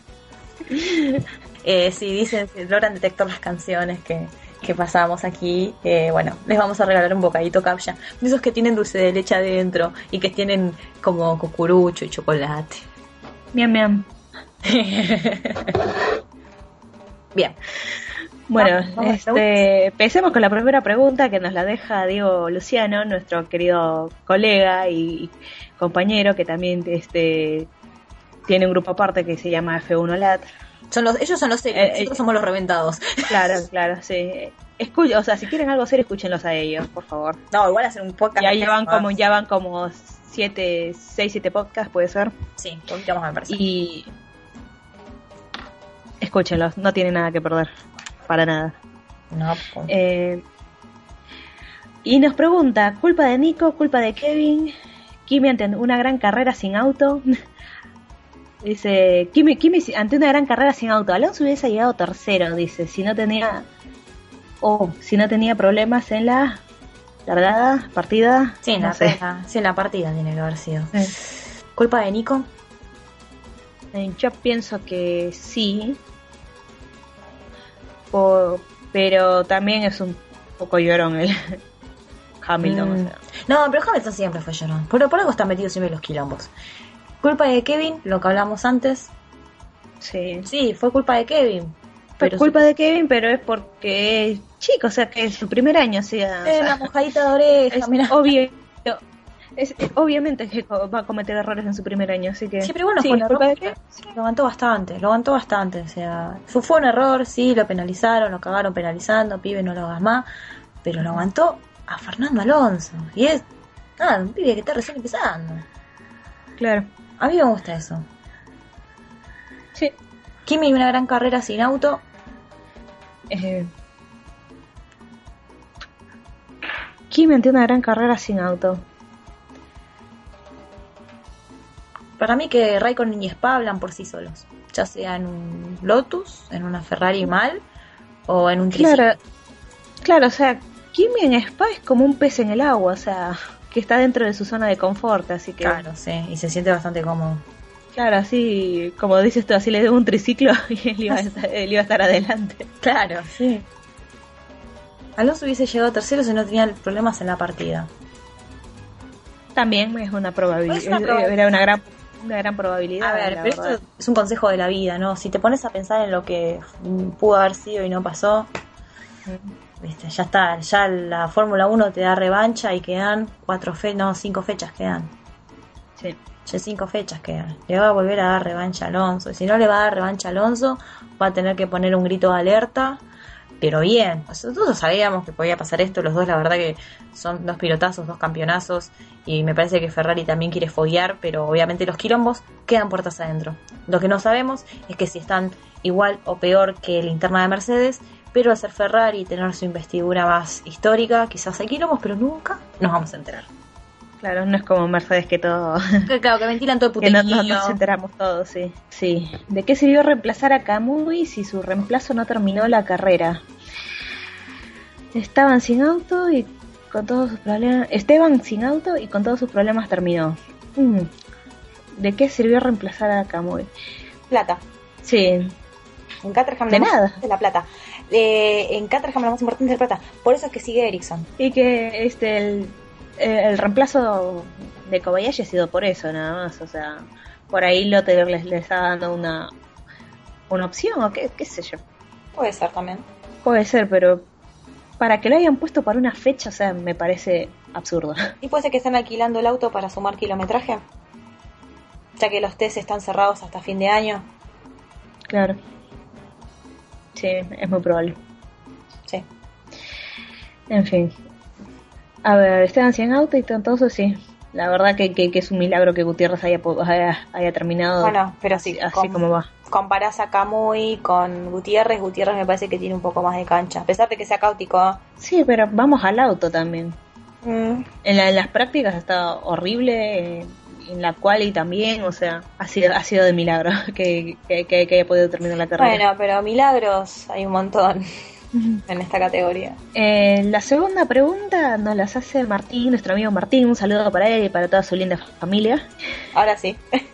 Eh, si dicen, si logran detectar las canciones que, que pasamos aquí, eh, bueno, les vamos a regalar un bocadito captcha. De esos que tienen dulce de leche adentro y que tienen como cucurucho y chocolate. Miam, miam. Bien, Bueno, Vamos, este, empecemos con la primera pregunta que nos la deja Diego Luciano, nuestro querido colega y compañero que también este, tiene un grupo aparte que se llama F1 LAT. Son los, ellos son los serios, Eh, eh. nosotros somos los reventados. Claro, claro, sí. O sea, si quieren algo serio, escúchenlos a ellos, por favor. No, igual hacer un podcast. Ya, ya van más. como, ya van como siete, seis, siete podcasts, puede ser. Sí, más me parece. Y escúchenlos, no tienen nada que perder. Para nada. No, pues, Eh, y nos pregunta, culpa de Nico, culpa de Kevin, Kimi ante una gran carrera sin auto. dice, Kimi, ante una gran carrera sin auto. Alonso hubiese llegado tercero, dice, si no tenía... O si no tenía problemas en la largada, partida. sí, en no la, sé. sí, en la partida tiene que haber sido. Sí. ¿Culpa de Nico? Eh, Yo pienso que sí. Pero también es un poco llorón el Hamilton. Mm. o sea. No, pero Hamilton siempre fue llorón. Por, por algo está metido siempre en los quilombos. Culpa de Kevin, lo que hablamos antes. Sí. Sí, fue culpa de Kevin. Fue Pero culpa de Kevin, pero es porque es chico, o sea, que es su primer año, o sea, o sea, una mojadita de oreja, es mira. obvio. Es, es- obviamente que va a cometer errores en su primer año, así que. Sí, pero bueno, sí, fue un es culpa error. de. Sí, lo aguantó bastante, lo aguantó bastante. O sea, fue, fue un error, sí, lo penalizaron, lo cagaron penalizando, pibe, no lo hagas más. Pero lo aguantó a Fernando Alonso. Y es, nada, un pibe que está recién empezando. Claro. A mí me gusta eso. Sí. Kimi, una gran carrera sin auto. Eh, Kimi ante una gran carrera sin auto. Para mí que Raikkonen y Spa hablan por sí solos. Ya sea en un Lotus, en una Ferrari mal, o en un triciclo. Claro, claro, o sea, Kimi en Spa es como un pez en el agua, o sea, que está dentro de su zona de confort, así que. Claro, sí, y se siente bastante cómodo. Claro, así, como dices tú, así le debo un triciclo y él iba a estar, él iba a estar adelante. Claro, sí. Alonso hubiese llegado tercero si no tenía problemas en la partida. También es una probabilidad, Es una probabilidad. era una gran, una gran probabilidad. A ver, pero verdad. esto es un consejo de la vida, ¿no? Si te pones a pensar en lo que pudo haber sido y no pasó, viste, ya está, ya la Fórmula 1 te da revancha y quedan cuatro fe no, cinco fechas quedan. Sí. Ya cinco fechas quedan. Le va a volver a dar revancha a Alonso. Y si no le va a dar revancha a Alonso, va a tener que poner un grito de alerta. Pero bien, todos sabíamos que podía pasar esto. Los dos, la verdad, que son dos pilotazos, dos campeonazos. Y me parece que Ferrari también quiere foguear, pero obviamente los quilombos quedan puertas adentro. Lo que no sabemos es que si están igual o peor que la interna de Mercedes. Pero al ser Ferrari y tener su investidura más histórica, quizás hay quilombos, pero nunca nos vamos a enterar. Claro, no es como Mercedes que todo. Claro, que ventilan todo el que no, nos enteramos todos, sí. Sí. ¿De qué sirvió reemplazar a Kamui si su reemplazo no terminó la carrera? Estaban sin auto y con todos sus problemas. Esteban sin auto y con todos sus problemas terminó. Mm. ¿De qué sirvió reemplazar a Kamui? Plata. Sí, En Caterham De nada. es la plata. Eh, en Caterham lo más importante es la plata. Por eso es que sigue Ericsson. Y que este el, el reemplazo de Kobayashi ha sido por eso nada más, o sea, por ahí Lotte les, les está dando una una opción o qué, qué sé yo. Puede ser también. Puede ser, pero para que lo hayan puesto para una fecha, o sea, me parece absurdo. ¿Y puede ser que están alquilando el auto para sumar kilometraje? Ya que los test están cerrados hasta fin de año. Claro. Sí, es muy probable. Sí. En fin. A ver, Esteban 100 auto y todo eso, sí. La verdad que, que, que es un milagro que Gutiérrez haya, haya, haya terminado Bueno, pero sí. así con- como va. Comparás a Kamui con Gutiérrez. Gutiérrez me parece que tiene un poco más de cancha. A pesar de que sea cáutico. ¿eh? Sí, pero vamos al auto también. Mm, En, la- en las prácticas está horrible, eh, en la cual y también, o sea, ha sido, ha sido de milagro que, que, que- que haya podido terminar la carrera. Bueno, pero milagros hay un montón en esta categoría. Eh, la segunda pregunta nos las hace Martín, nuestro amigo Martín. Un saludo para él y para toda su linda familia. Ahora sí.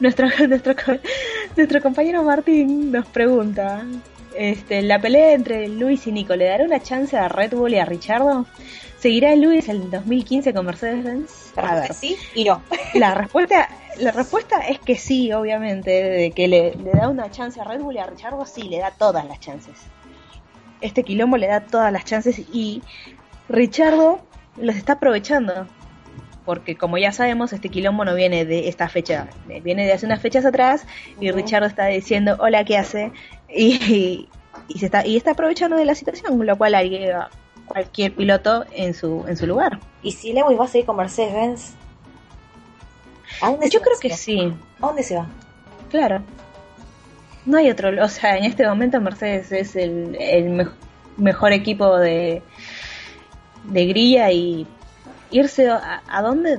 Nuestro, nuestro, nuestro compañero Martín nos pregunta: este, ¿La pelea entre Luis y Nico le dará una chance a Red Bull y a Richardo? ¿Seguirá Luis el 2015 con Mercedes-Benz? A ver, sí y no. la respuesta, la respuesta es que sí, obviamente, de que le, le da una chance a Red Bull y a Richardo, sí, le da todas las chances. Este quilombo le da todas las chances y Richardo los está aprovechando. porque como ya sabemos, este quilombo no viene de esta fecha, viene de hace unas fechas atrás y Richard está diciendo, hola, ¿qué hace? Y, y, se está, y está aprovechando de la situación, lo cual haría cualquier piloto en su, en su lugar. ¿Y si Lewis va a seguir con Mercedes-Benz? ¿A dónde se Yo va? creo que sí, ¿A dónde se va? claro. No hay otro, o sea, en este momento Mercedes es el, el mej- mejor equipo de, de grilla y irse a, a dónde,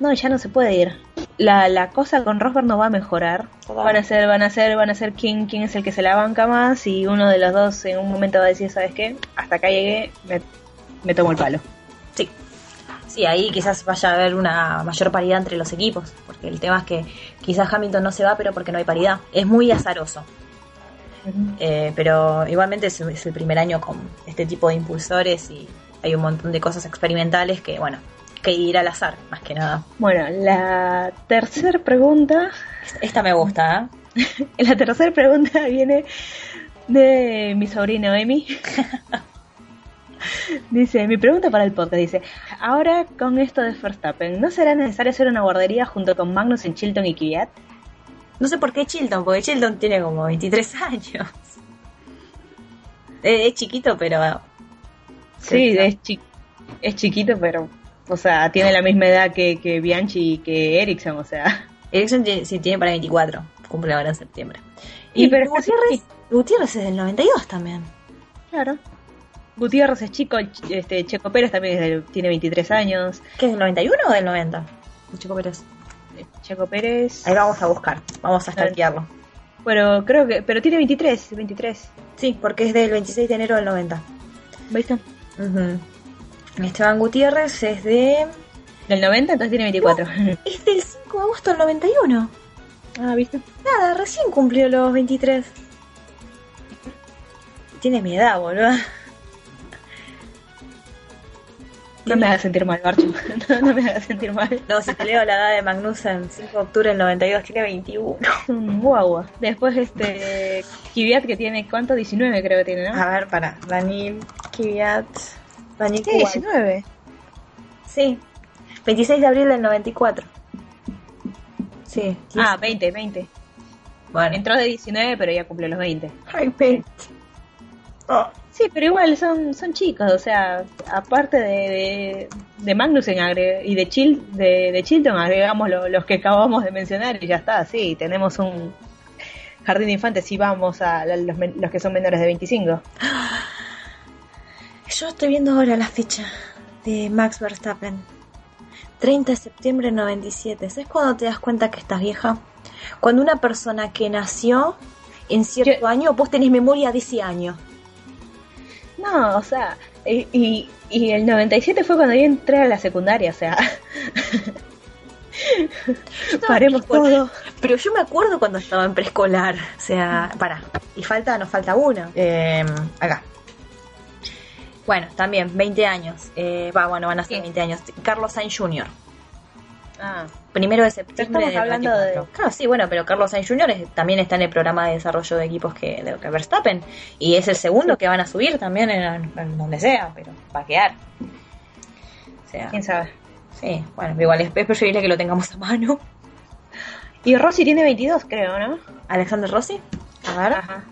no, ya no se puede ir. La, la cosa con Rosberg no va a mejorar. Van a ser, van a ser, van a ser quién, quién es el que se la banca más y uno de los dos en un momento va a decir, ¿sabes qué? Hasta acá llegué, me, me tomo el palo. Sí. Sí, ahí quizás vaya a haber una mayor paridad entre los equipos, porque el tema es que quizás Hamilton no se va, pero porque no hay paridad. Es muy azaroso. Eh, pero igualmente es, es el primer año con este tipo de impulsores y hay un montón de cosas experimentales que, bueno, que ir al azar, más que nada. Bueno, la tercera pregunta, Esta me gusta, ¿eh? la tercera pregunta viene de mi sobrino Emi. Dice, mi pregunta para el podcast dice, ahora con esto de Verstappen, ¿no será necesario hacer una guardería junto con Magnus en Chilton y Kvyat? No sé por qué Chilton, porque Chilton tiene como 23 años. Es, chiquito, pero... Sí, Sí. es, chi- es chiquito, pero, o sea, tiene la misma edad que, que Bianchi y que Ericsson, o sea. Ericsson tiene, sí, tiene para 24, cumple ahora en septiembre. Y Y, pero es casi- Gutiérrez, Gutiérrez es del 92 también. Claro. Gutiérrez es chico, Ch- este, Checo Pérez también del- tiene 23 años. ¿Qué es del 91 o del 90? Chico Pérez. Checo Pérez. Ahí vamos a buscar, vamos a stalkearlo. Pero creo que, pero tiene 23, 23. Sí, porque es del 26 de enero del 90. ¿Viste? Ujú. Esteban Gutiérrez es de... Del 90, entonces tiene 24. Es del 5 de agosto del 91. ah, ¿viste? Nada, recién cumplió los 23. Tiene mi edad, boludo. No me hagas sentir mal, Barcho. No, no me hagas sentir mal. No, si te leo la edad de Magnussen, 5 de octubre del 92, tiene 21. Es un guagua. Después, este. Kvyat que tiene, ¿cuánto? 19 creo que tiene, ¿no? A ver, para. Daniel Kvyat. Daniel Sí, Kuwait. 19. Sí. 26 de abril del 94. Sí. Ah, 20, 20. bueno. Entró de 19, pero ya cumplió los 20. Ay, 20. Oh. Sí, pero igual son, son chicos, o sea, aparte de, de, de Magnussen y de, Chil, de, de Chilton, agregamos lo- los que acabamos de mencionar y ya está, sí, tenemos un jardín de infantes y vamos a la- los, los que son menores de 25. Yo estoy viendo ahora la fecha de Max Verstappen. 30 de septiembre del 97. ¿Sabes cuándo te das cuenta que estás vieja? Cuando una persona que nació en cierto Yo- año, vos tenés memoria de ese año. No, o sea, y, y, y el 97 fue cuando yo entré a la secundaria, o sea, paremos preescolar. todo. Pero yo me acuerdo cuando estaba en preescolar. O sea, para. Y falta, nos falta uno. Eh, acá. Bueno, también, 20 años. Eh, va, bueno, van a ser Sí. 20 años. Carlos Sainz Jr. Ah, Primero de septiembre Estamos hablando 94. de- Claro, sí, bueno, pero Carlos Sainz Jr. es- también está en el programa de desarrollo de equipos que, de que Verstappen. Y es el segundo que van a subir también en, en donde sea, pero va a quedar. O sea, quién sabe. sí, bueno, igual es, es preferible que lo tengamos a mano. Y Rossi tiene 22, creo, ¿no? Alexander Rossi. A ver. Ajá.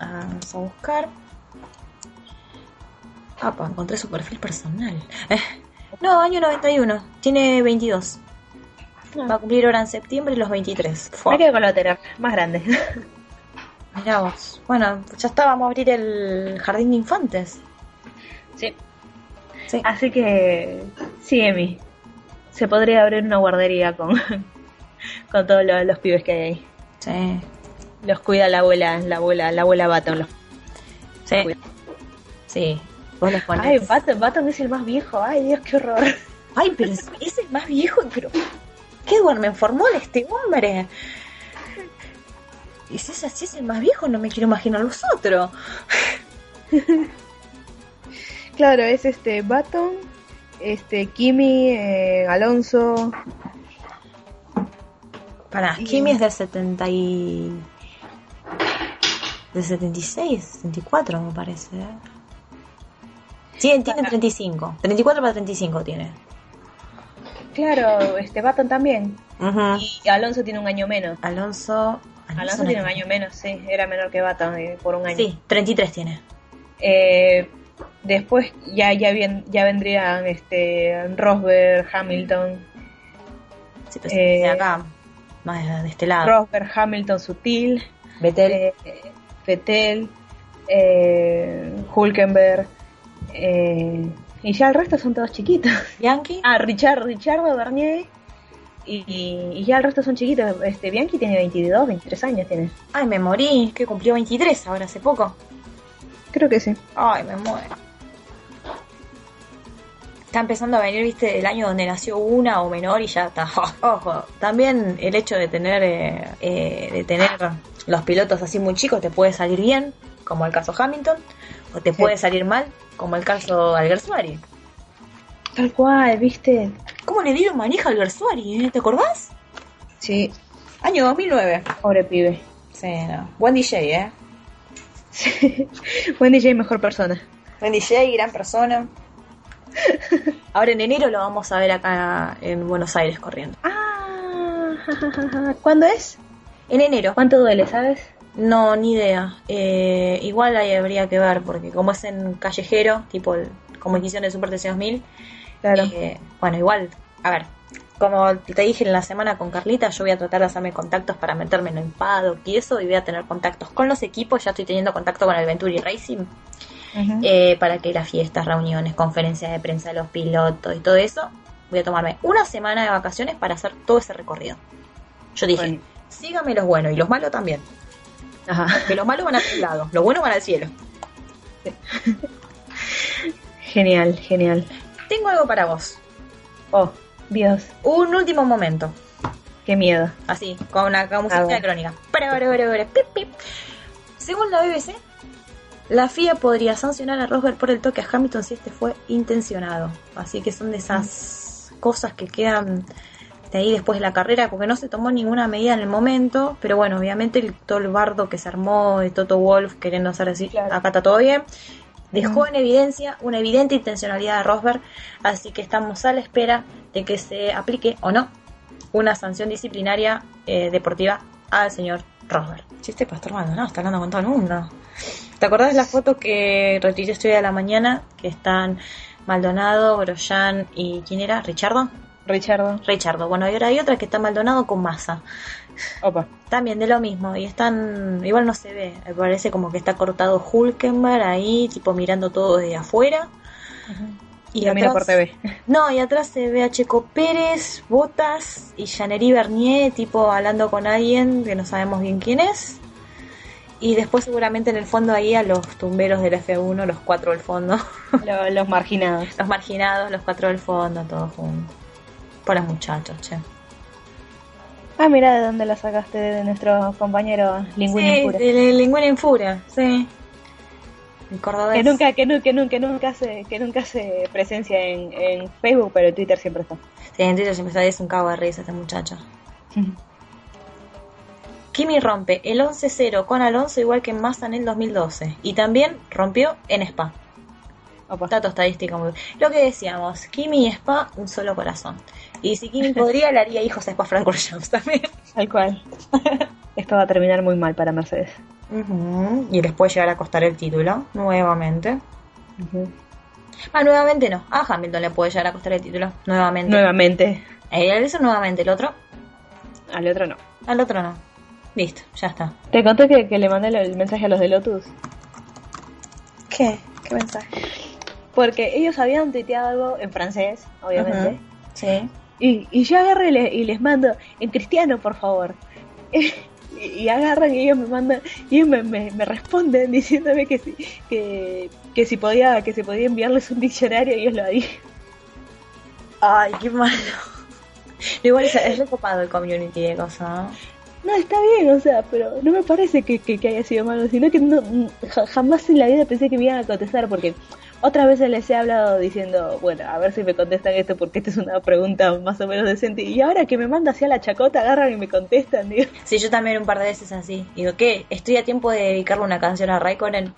Ah, Vamos a buscar. Apa, encontré su perfil personal. Eh, no, año 91. Tiene 22. Va a cumplir ahora en septiembre los 23. Fua. Me quedo con la otra, más grande. Mirá vos. Bueno, ya está, vamos a abrir el jardín de infantes. Sí. Sí. Así que, sí, Emi. Se podría abrir una guardería con, con todos los, los pibes que hay ahí. Sí. Los cuida la abuela, la abuela, la abuela Baton. Los... Sí. Sí. Vos los ponés. Ay, Baton, Baton es el más viejo. Ay, Dios, qué horror. Ay, pero es- ese es más viejo, pero. ¿Qué duerme en formol este hombre? Y si es así, es el más viejo, no me quiero imaginar los otros. Claro, es este Baton, este Kimi, eh, Alonso. Para, Y- Kimi es del 70 y... Del 76, 74 me parece. ¿eh? Tiene, tiene 35. 34 para 35 tiene. Claro, este Baton también. Y Alonso tiene un año menos. Alonso. Alonso tiene un año menos, sí. Era menor que Baton eh, por un año. Sí, 33 tiene. Eh, después ya ya bien, ya vendrían este Rosberg, Hamilton, Sí, pues Eh, de acá. Más de este lado. Rosberg, Hamilton, Sutil, Vettel. Vettel, eh, Hulkenberg, eh, y ya el resto son todos chiquitos. Bianchi. Ah, Richard, Richardo Bernier, y, y ya el resto son chiquitos. Este Bianchi tiene 22, 23 años tiene. Ay, me morí. Que cumplió 23 ahora hace poco. Creo que sí. Ay, me muero. Está empezando a venir, viste, el año donde nació una o menor y ya está. Ojo, también el hecho de tener eh, eh, de tener los pilotos así muy chicos te puede salir bien, como el caso Hamilton, o te Sí. puede salir mal, como el caso Alguersuari. Tal cual, ¿viste? ¿Cómo le dieron manija a Alguersuari? eh? ¿Te acordás? Sí, Año 2009. pobre pibe. Sí, no. Buen DJ, ¿eh? Buen DJ, mejor persona. Buen DJ, gran persona. Ahora en enero lo vamos a ver acá en Buenos Aires corriendo. Ah, ¿cuándo es? En enero. ¿Cuánto duele, sabes? No, ni idea. Eh, igual ahí habría que ver, porque como es en callejero, tipo el, como hicieron el Super TC 2000, Claro. eh, bueno, igual, a ver, como te dije en la semana con Carlita, yo voy a tratar de hacerme contactos para meterme en el paddock y eso, y voy a tener contactos con los equipos, ya estoy teniendo contacto con el Venturi Racing, eh, para que las fiestas, reuniones, conferencias de prensa de los pilotos y todo eso, voy a tomarme una semana de vacaciones para hacer todo ese recorrido. Yo dije, Bueno. Síganme los buenos y los malos también. Ajá. Que los malos van a tu lado, los buenos van al cielo. Genial, genial. Tengo algo para vos. Oh, Dios, Un último momento. qué miedo. Así, con una con música crónica. Según la BBC, la FIA podría sancionar a Rosberg por el toque a Hamilton si este fue intencionado. Así que son de esas cosas que quedan de ahí después de la carrera, porque no se tomó ninguna medida en el momento. Pero bueno, obviamente el, todo el bardo que se armó de Toto Wolf queriendo hacer así, Claro. acá está todo bien. Dejó en evidencia una evidente intencionalidad de Rosberg, así que estamos a la espera de que se aplique o no una sanción disciplinaria eh, deportiva al señor Rosberg. Si este pastor Maldonado está hablando con todo el mundo. ¿Te acordás de la foto que retuiteé estoy de la mañana? Que están Maldonado, Grosjean y ¿quién era? ¿Richardo? Richardo. Richardo. Bueno, y ahora hay otra que está Maldonado con Massa. Opa. También de lo mismo. Y están, igual no se ve. Me parece como que está cortado Hulkenberg ahí, tipo mirando todo desde afuera. Y por TV. No, y atrás se ve a Checo Pérez, Botas y Janery Bernier, tipo hablando con alguien que no sabemos bien quién es. Y después seguramente en el fondo ahí a los tumberos del F1, los cuatro del fondo. Lo- los marginados. los marginados, los cuatro del fondo, todos juntos. Por los muchachos, che. Ah, mira de dónde la sacaste de nuestro compañero Linguini sí, de Lingüina en Furia, sí. El cordobés. Que nunca, que nunca, que nunca, hace, que nunca hace presencia en, en Facebook, pero en Twitter siempre está. Sí, en Twitter siempre está, es un cago de risa este muchacho. Kimi rompe el 11-0 con Alonso igual que Massa en el 2012. Y también rompió en Spa. Opa. Dato estadístico muy Lo que decíamos, Kimi y Spa, un solo corazón. Y si Kimi podría, le haría hijos a Spa Francorchamps también. Tal cual. Esto va a terminar muy mal para Mercedes. Ujú, Y les puede llegar a costar el título, nuevamente. Ah, nuevamente no. A Hamilton le puede llegar a costar el título, nuevamente. Nuevamente. Eh, eso nuevamente, el otro. Al otro no. Al otro no. Listo, ya está. Te conté que, que le mandé el- mensaje a los de Lotus. ¿Qué? ¿Qué mensaje? Porque ellos habían tuiteado algo en francés, obviamente. Sí. Y, y yo agarro y, le- y les mando en cristiano, por favor. y, y agarran y ellos me mandan y ellos me, me, me responden diciéndome que si, que, que si podía que si podía enviarles un diccionario y ellos lo harían. Ay, qué malo. Igual es, es recopado el community de cosas. No, está bien, o sea, pero no me parece que, que, que haya sido malo, sino que no, ja- jamás en la vida pensé que me iban a contestar, porque otras veces les he hablado diciendo, bueno, a ver si me contestan esto, porque esta es una pregunta más o menos decente, y ahora que me manda hacia la chacota, agarran y me contestan, digo, Sí, yo también un par de veces así. Digo, ¿qué? ¿Estoy a tiempo de dedicarle una canción a Raikkonen?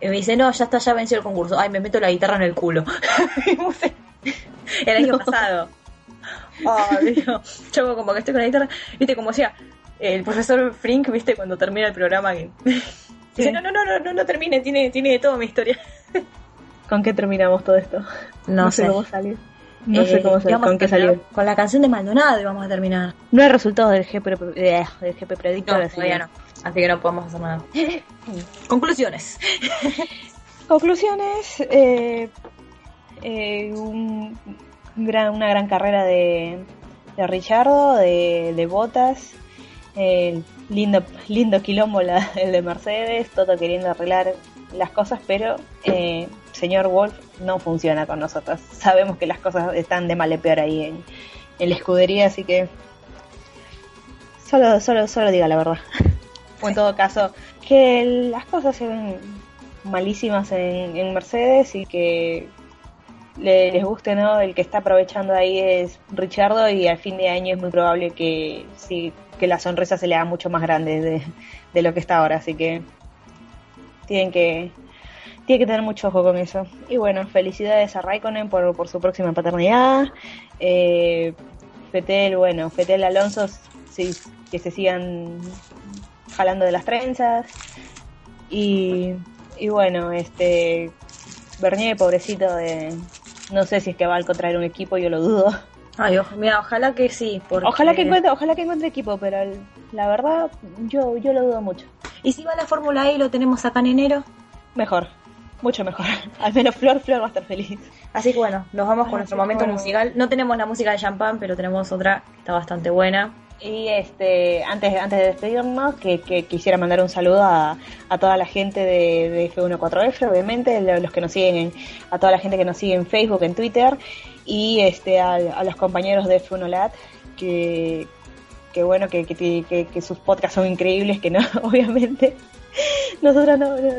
Y me dice, no, ya está, ya venció el concurso. Ay, me meto la guitarra en el culo. El año pasado. Dios. Yo como que estoy con la guitarra. Viste, como decía el profesor Frink, viste, cuando termina el programa que... Dice, no, no, no, no, no, no termine, tiene, tiene de todo mi historia. ¿Con qué terminamos todo esto? No sé sé. cómo salió. No sé Eh, cómo salió. íbamos a ¿Con qué salió? Con la canción de Maldonado íbamos a terminar. No hay resultados del GP, eh, del GP Predictor. No, así todavía que- no. Así que no podemos hacer nada. Conclusiones. Conclusiones. eh, eh, un gran, una gran carrera de, de Richardo, de, de Botas. eh, lindo, lindo quilombo la- el de Mercedes, todo queriendo arreglar las cosas, pero eh, señor Wolf no funciona con nosotros. Sabemos que las cosas están de mal en peor ahí en, en la escudería, así que solo, solo, solo diga la verdad. O en todo caso, que las cosas se ven malísimas en, en Mercedes y que le- les guste no el que está aprovechando ahí es Richardo y al fin de año es muy probable que sí que la sonrisa se le haga mucho más grande de, de lo que está ahora así que tienen que tienen que tener mucho ojo con eso. Y bueno felicidades a Raikkonen por, por su próxima paternidad. Eh, Fetel bueno Fetel Alonso sí, que se sigan jalando de las trenzas. Y, y bueno, este Bernier, pobrecito de no sé si es que va a encontrar un equipo, yo lo dudo. Ay, ojo- mira, ojalá que sí. Porque... Ojalá que encuentre, ojalá que encuentre equipo, pero el- la verdad yo yo lo dudo mucho. ¿Y si va a la Fórmula E y lo tenemos acá en enero? Mejor, mucho mejor. Al menos Flor Flor va a estar feliz. Así que bueno, nos vamos con nuestro momento bueno. musical. No tenemos la música de champán, pero tenemos otra que está bastante buena. Y este, antes, antes de despedirnos, que, que quisiera mandar un saludo a, toda la gente de, de F14F, obviamente, lo- los que nos siguen, en- a toda la gente que nos sigue en Facebook, en Twitter, y este a, los compañeros de F1LAT, que, que bueno, que, que- que sus podcasts son increíbles, que no, obviamente. Nosotros no, no-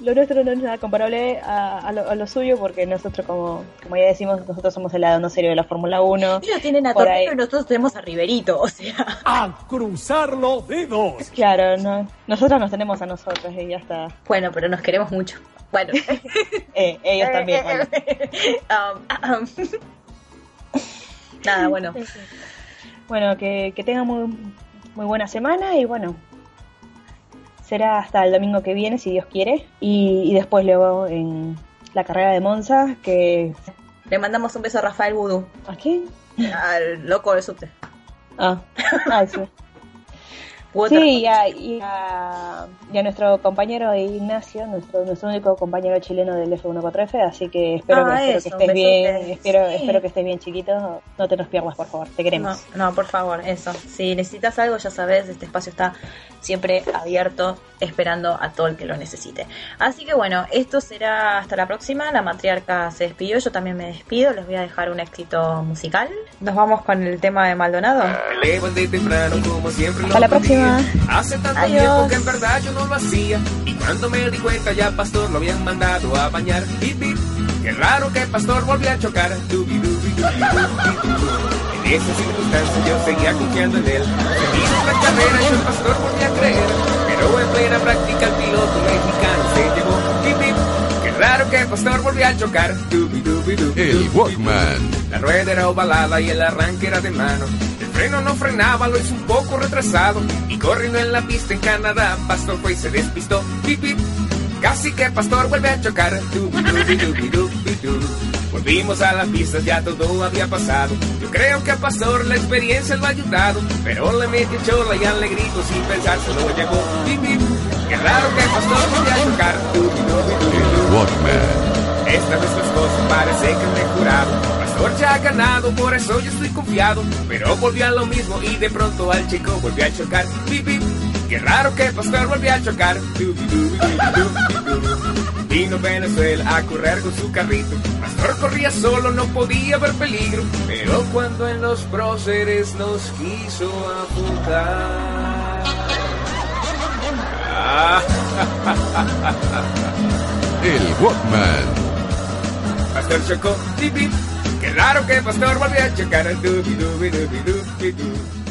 lo nuestro no es nada comparable a, a lo, a lo suyo, porque nosotros, como, como ya decimos, nosotros somos el lado no serio de la Fórmula 1. Ellos tienen a ahí. y nosotros tenemos a Riverito, o sea. A cruzar los dedos. Claro, no, nosotros nos tenemos a nosotros y ya está. Bueno, pero nos queremos mucho. Bueno. Eh, ellos también. bueno. Um, um. Nada, bueno. Bueno, que, que tengan muy, muy buena semana y bueno, será hasta el domingo que viene, si Dios quiere. Y, y después luego en la carrera de Monza, que... Le mandamos un beso a Rafael Vudú, ¿A quién? al loco del subte. Ah, ah sí. U otra- Sí, y a, y a- y a nuestro compañero Ignacio, nuestro, nuestro único compañero chileno del F14F, así que espero, Ah, que, espero estés bien, espero, Sí. espero que estés bien chiquito, no te nos pierdas por favor, te queremos. No, no, por favor, eso. Si necesitas algo, ya sabes, este espacio está siempre abierto, esperando a todo el que lo necesite. Así que bueno, esto será hasta la próxima. La matriarca se despidió, yo también me despido. Les voy a dejar un éxito musical. Nos vamos con el tema de Maldonado. Hasta la lo Hace tanto Adiós. tiempo que en verdad yo no lo hacía. Y cuando me di cuenta ya Pastor lo habían mandado a bañar. Bip, bip. Qué raro que Pastor volvió a chocar. Dubi, dubi, dubi. En esa circunstancia yo seguía confiando en él. Seguí nuestra carrera y el Pastor volvió a creer. Pero en plena práctica el piloto mexicano se llevó. Bip, bip. Qué raro que Pastor volvió a chocar. Dubi, dubi, dubi, El Walkman. la rueda era ovalada y el arranque era de mano. Freno no frenaba, lo hizo un poco retrasado. Y corriendo en la pista en Canadá, Pastor fue y se despistó. Pip, pip. Casi que Pastor vuelve a chocar. Dubi, dubi, du. Volvimos a la pista, ya todo había pasado. Yo creo que a Pastor la experiencia lo ha ayudado. Pero le metió chola y alegrito sin pensar se lo llevó. Pip, pip. Qué raro que Pastor volvió a chocar. Du. Esta vez las cosas parece que han mejorado. Pastor ya ha ganado, por eso yo estoy confiado. Pero volvió a lo mismo y de pronto al chico volvió a chocar. Bip, bip. Qué raro que Pastor volvió a chocar. Vino Venezuela a correr con su carrito. Pastor corría solo, no podía ver peligro. Pero cuando en los próceres nos quiso apuntar. Ah, El Walkman. Pastor chocó, bip, bip. Raro que Pastor volvió a chocar. Dubi, dubi, dubi, dubi, dubi.